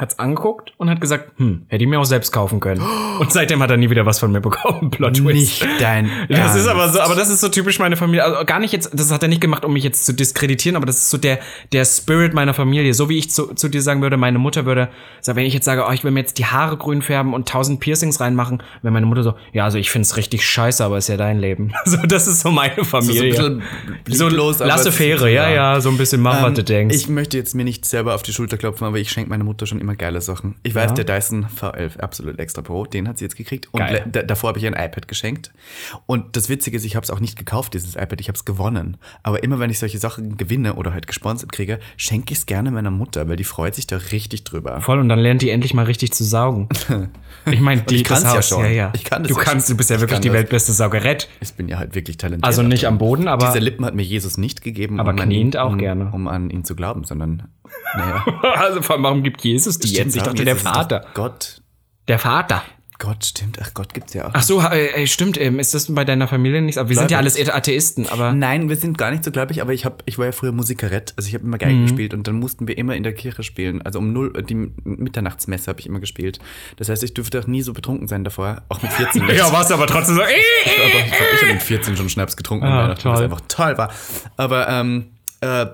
hat's angeguckt und hat gesagt, hm, hätte ich mir auch selbst kaufen können. Und seitdem hat er nie wieder was von mir bekommen. Plot Twist. Nicht dein Das ist Ernst. aber so, aber das ist so typisch meine Familie. Also gar nicht jetzt, das hat er nicht gemacht, um mich jetzt zu diskreditieren, aber das ist so der, der Spirit meiner Familie. So wie ich zu, zu dir sagen würde, meine Mutter würde, sagen, wenn ich jetzt sage, oh, ich will mir jetzt die Haare grün färben und tausend Piercings reinmachen, wäre meine Mutter so, ja, also ich find's richtig scheiße, aber ist ja dein Leben. So, das ist so meine Familie. So ein bisschen So, lieblos, aber lasse ist- Fähre, ja, ja. so ein bisschen mach, was du Ähm, denkst. Ich möchte jetzt mir nicht selber auf die Schulter klopfen, aber ich schenke meiner Mutter schon immer geile Sachen. Ich weiß, der Dyson V11 absolut extra Pro, den hat sie jetzt gekriegt. Und davor habe ich ihr ein iPad geschenkt. Und das Witzige ist, ich habe es auch nicht gekauft, dieses iPad, ich habe es gewonnen. Aber immer wenn ich solche Sachen gewinne oder halt gesponsert kriege, schenke ich es gerne meiner Mutter, weil die freut sich da richtig drüber. Voll, und dann lernt die endlich mal richtig zu saugen. Ich meine, die kann's das ja schon. Ja, ja. Ich kann das du ja kannst, schon. du bist ja Ich wirklich kann die das. weltbeste Saugerett. Ich bin ja halt wirklich talentiert. Also nicht am Boden, aber Diese Lippen hat mir Jesus nicht gegeben, Aber um, kniend ihn, auch um, gerne. um an ihn zu glauben, sondern naja. also allem, warum gibt Jesus die jetzt? Ich Stimmt, dachte, der Vater. Gott. Der Vater. Gott, stimmt. Ach Gott, gibt's ja auch. Ach so, äh, stimmt. Ähm, ist das bei deiner Familie nicht? Aber wir sind ja alles. Atheisten, aber. Nein, wir sind gar nicht so gläubig, aber ich, hab, ich war ja früher Musikerett. Also ich habe immer Geige Mhm. gespielt und dann mussten wir immer in der Kirche spielen. Also um null, die Mitternachtsmesse habe ich immer gespielt. Das heißt, ich dürfte auch nie so betrunken sein davor. Auch mit 14 nicht. Ja, warst aber trotzdem so. Aber ich habe mit 14 schon Schnaps getrunken, Ah, was toll. einfach toll war. Aber ähm, äh,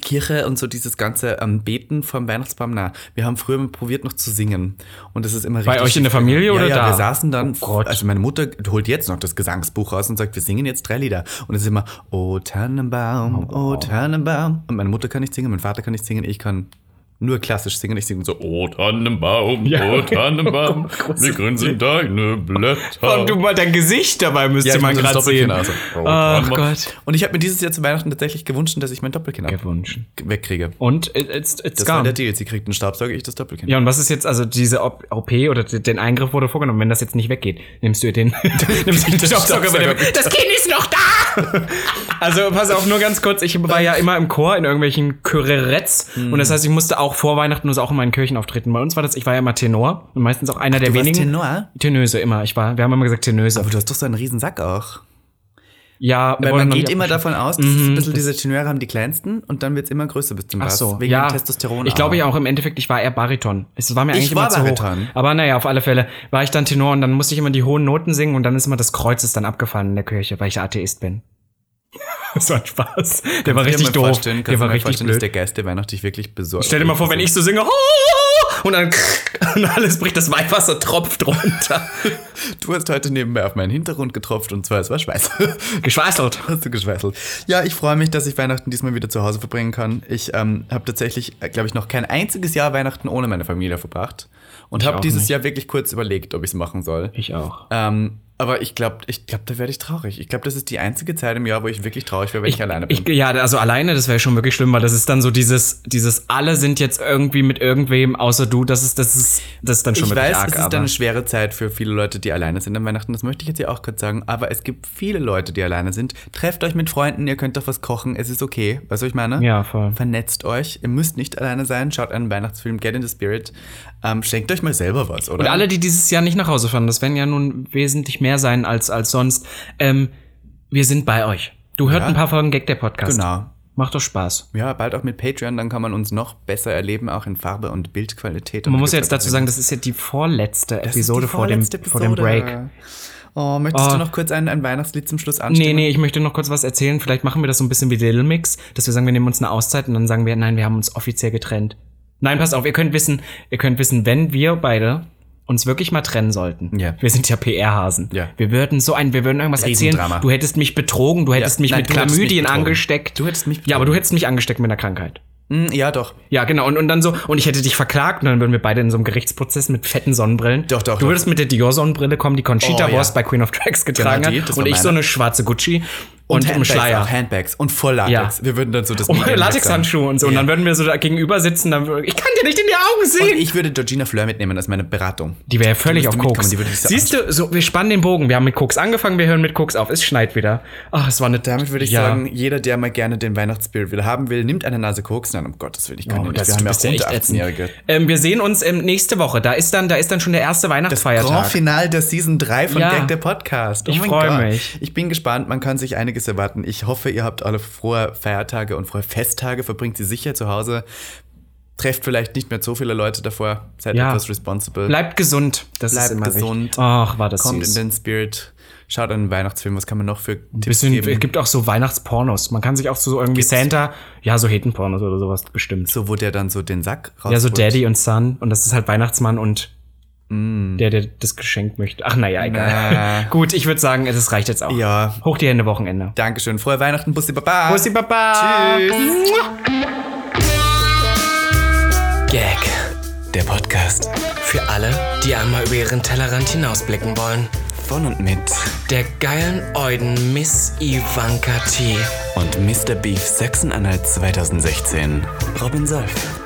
Kirche und so dieses ganze ähm, Beten vom Weihnachtsbaum, na, wir haben früher probiert noch zu singen. Und das ist immer Bei richtig euch in der Familie gegangen. oder ja, ja, da? wir saßen dann, Oh also meine Mutter holt jetzt noch das Gesangsbuch raus und sagt, wir singen jetzt drei Lieder. Und es ist immer, oh Tannenbaum, oh Tannenbaum. Und meine Mutter kann nicht singen, mein Vater kann nicht singen, ich kann nur klassisch singen. Ich singe so, oh Tannenbaum, Ja. oh Tannenbaum, wie grün sind deine Blätter. Und du mal dein Gesicht dabei müsste Ja, man gerade sehen. Also. Ach Oh, Gott. Und ich habe mir dieses Jahr zu Weihnachten tatsächlich gewünscht, dass ich mein Doppelkinn Gewünscht. wegkriege. Und it- it's, it's Das war gone. der Deal. Sie kriegt einen Staubsauger, ich das Doppelkinn. Ja, und was ist jetzt, also diese OP oder den Eingriff wurde vorgenommen, wenn das jetzt nicht weggeht, nimmst du ihr den, nimmst den mit dem, Das Kind ist noch da! also pass auf, nur ganz kurz, ich war ja immer im Chor in irgendwelchen Choreretts und das heißt, ich musste auch vor Weihnachten nur auch in meinen Kirchen auftreten. Bei uns war das, ich war ja immer Tenor und meistens auch einer der du wenigen. Tenor? Tenöse immer, ich war, wir haben immer gesagt Tenöse. Aber du hast doch so einen riesen Sack auch. ja, Weil man geht immer davon aus, dass es ein bisschen diese Tenöre haben die kleinsten und dann wird es immer größer bis zum Ach Bass. so, wegen ja. dem Testosteron. Ich glaube ja auch im Endeffekt, ich war eher Bariton. Es war mir eigentlich war immer zu Bariton. hoch. Aber naja, auf alle Fälle war ich dann Tenor und dann musste ich immer die hohen Noten singen und dann ist immer das Kreuz ist dann abgefallen in der Kirche, weil ich Atheist bin. Das war ein Spaß. Der war richtig doof. Der war richtig vorstellen, dass blöd. der Geist der Weihnacht dich wirklich besorgt. Stell dir mal vor, wenn ich so singe und dann und alles bricht, das Weihwasser tropft runter. Du hast heute nebenbei auf meinen Hintergrund getropft und zwar es war Schweiß. Geschweißelt. Hast du geschweißelt. Ja, ich freue mich, dass ich Weihnachten diesmal wieder zu Hause verbringen kann. Ich ähm, habe tatsächlich, glaube ich, noch kein einziges Jahr Weihnachten ohne meine Familie verbracht. Und habe dieses nicht. Jahr wirklich kurz überlegt, ob ich es machen soll. Ich auch. Ähm, aber ich glaube, ich glaub, da werde ich traurig. Ich glaube, das ist die einzige Zeit im Jahr, wo ich wirklich traurig wäre, wenn ich, alleine bin. Ich, ja, also alleine, das wäre schon wirklich schlimm, weil das ist dann so dieses, dieses alle sind jetzt irgendwie mit irgendwem außer du, das ist, das ist, das ist dann schon Ich wirklich weiß, arg, es ist dann eine schwere Zeit für viele Leute, die alleine sind an Weihnachten. Das möchte ich jetzt ja auch kurz sagen. Aber es gibt viele Leute, die alleine sind. Trefft euch mit Freunden, ihr könnt doch was kochen. Es ist okay. Weißt du, was ich meine? Ja, voll. Vernetzt euch. Ihr müsst nicht alleine sein. Schaut einen Weihnachtsfilm, Get in the Spirit. Ähm, schenkt euch mal selber was, oder? Und alle, die dieses Jahr nicht nach Hause fahren, das werden ja nun wesentlich mehr sein als, als sonst. Ähm, wir sind bei euch. Du hört Ja. ein paar Folgen Gag der Podcast. Genau. Macht doch Spaß. Ja, bald auch mit Patreon, dann kann man uns noch besser erleben, auch in Farbe und Bildqualität. Und Man muss gibt's jetzt dazu sagen, das ist ja die vorletzte Das Episode die vor, dem, vorletzte vor dem Episode. Break. Oh, möchtest Oh. du noch kurz ein, ein Weihnachtslied zum Schluss anstimmen? Nee, nee, ich möchte noch kurz was erzählen. Vielleicht machen wir das so ein bisschen wie Little Mix, dass wir sagen, wir nehmen uns eine Auszeit und dann sagen wir, nein, wir haben uns offiziell getrennt. Nein, passt auf, ihr könnt wissen, ihr könnt wissen, wenn wir beide uns wirklich mal trennen sollten. Ja. Wir sind ja PR-Hasen. Ja. Wir würden so ein, wir würden irgendwas erzählen. Du hättest mich betrogen, du hättest mich Nein, mit Chlamydien betrogen. angesteckt. Du hättest mich Ja, aber betrogen. du hättest mich angesteckt mit einer Krankheit. Hm, ja, doch. Ja, genau. Und, und dann so, und ich hätte dich verklagt und dann würden wir beide in so einem Gerichtsprozess mit fetten Sonnenbrillen. Doch, doch, Du doch. würdest mit der Dior-Sonnenbrille kommen, die Conchita Oh, ja. Wurst bei Queen of Tracks getragen Genau die, hat. Und ich so meine. eine schwarze Gucci und, Handbags Schleier. Auch, Handbags und voll Latex. Ja. Wir würden dann so das Und Latexhandschuhe und so. Und Ja. dann würden wir so da gegenüber sitzen. Dann, ich kann dir nicht in die Augen Und sehen. ich würde Georgina Fleur mitnehmen als meine Beratung. die wäre völlig Die auf Koks. die würde so Siehst du, so, wir spannen den Bogen. Wir haben mit Koks angefangen, wir hören mit Koks auf. Es schneit wieder. Ach, es war eine. Damit würde ich Ja. sagen, jeder, der mal gerne den Weihnachtsspirit wieder haben will, nimmt eine Nase Koks. Nein, um Gottes Willen, ich kann Oh, nicht. das, Wir haben ja auch ja unter echt ätzend. 18-Jährige. Ähm, wir sehen uns ähm, nächste Woche. Da ist dann, da ist dann schon der erste Grand Weihnachtsfeiertag. Finale der Season 3 von Ja. Gag der Podcast. Oh Ich mein freu Gott. mich. Ich bin gespannt, man kann sich einiges erwarten. Ich hoffe, ihr habt alle frohe Feiertage und frohe Festtage, verbringt sie sicher zu Hause. Trefft vielleicht nicht mehr so viele Leute davor. Seid Ja. etwas responsible. Bleibt gesund. Das Bleibt ist immer gesund. Ach, war das Kommt süß. in den Spirit. Schaut einen Weihnachtsfilm. Was kann man noch für Tipps Bisschen, es geben? gibt auch so Weihnachtspornos. Man kann sich auch so irgendwie Santa, ja, so Hetenpornos oder sowas bestimmt. So, wo der dann so den Sack raus Ja, so Daddy und Son und das ist halt Weihnachtsmann und der, der das Geschenk möchte. Ach, naja, egal. Na. Gut, ich würde sagen, das reicht jetzt auch. Ja. Hoch die Hände, Wochenende. Dankeschön. Frohe Weihnachten. Bussi Baba. Bussi Baba. Tschüss. Gag. Der Podcast Für alle, die einmal über ihren Tellerrand hinausblicken wollen. von und mit Der geilen Euden Miss Ivanka T. und Mr. Beef Sachsen-Anhalt 2016. Robin Solf.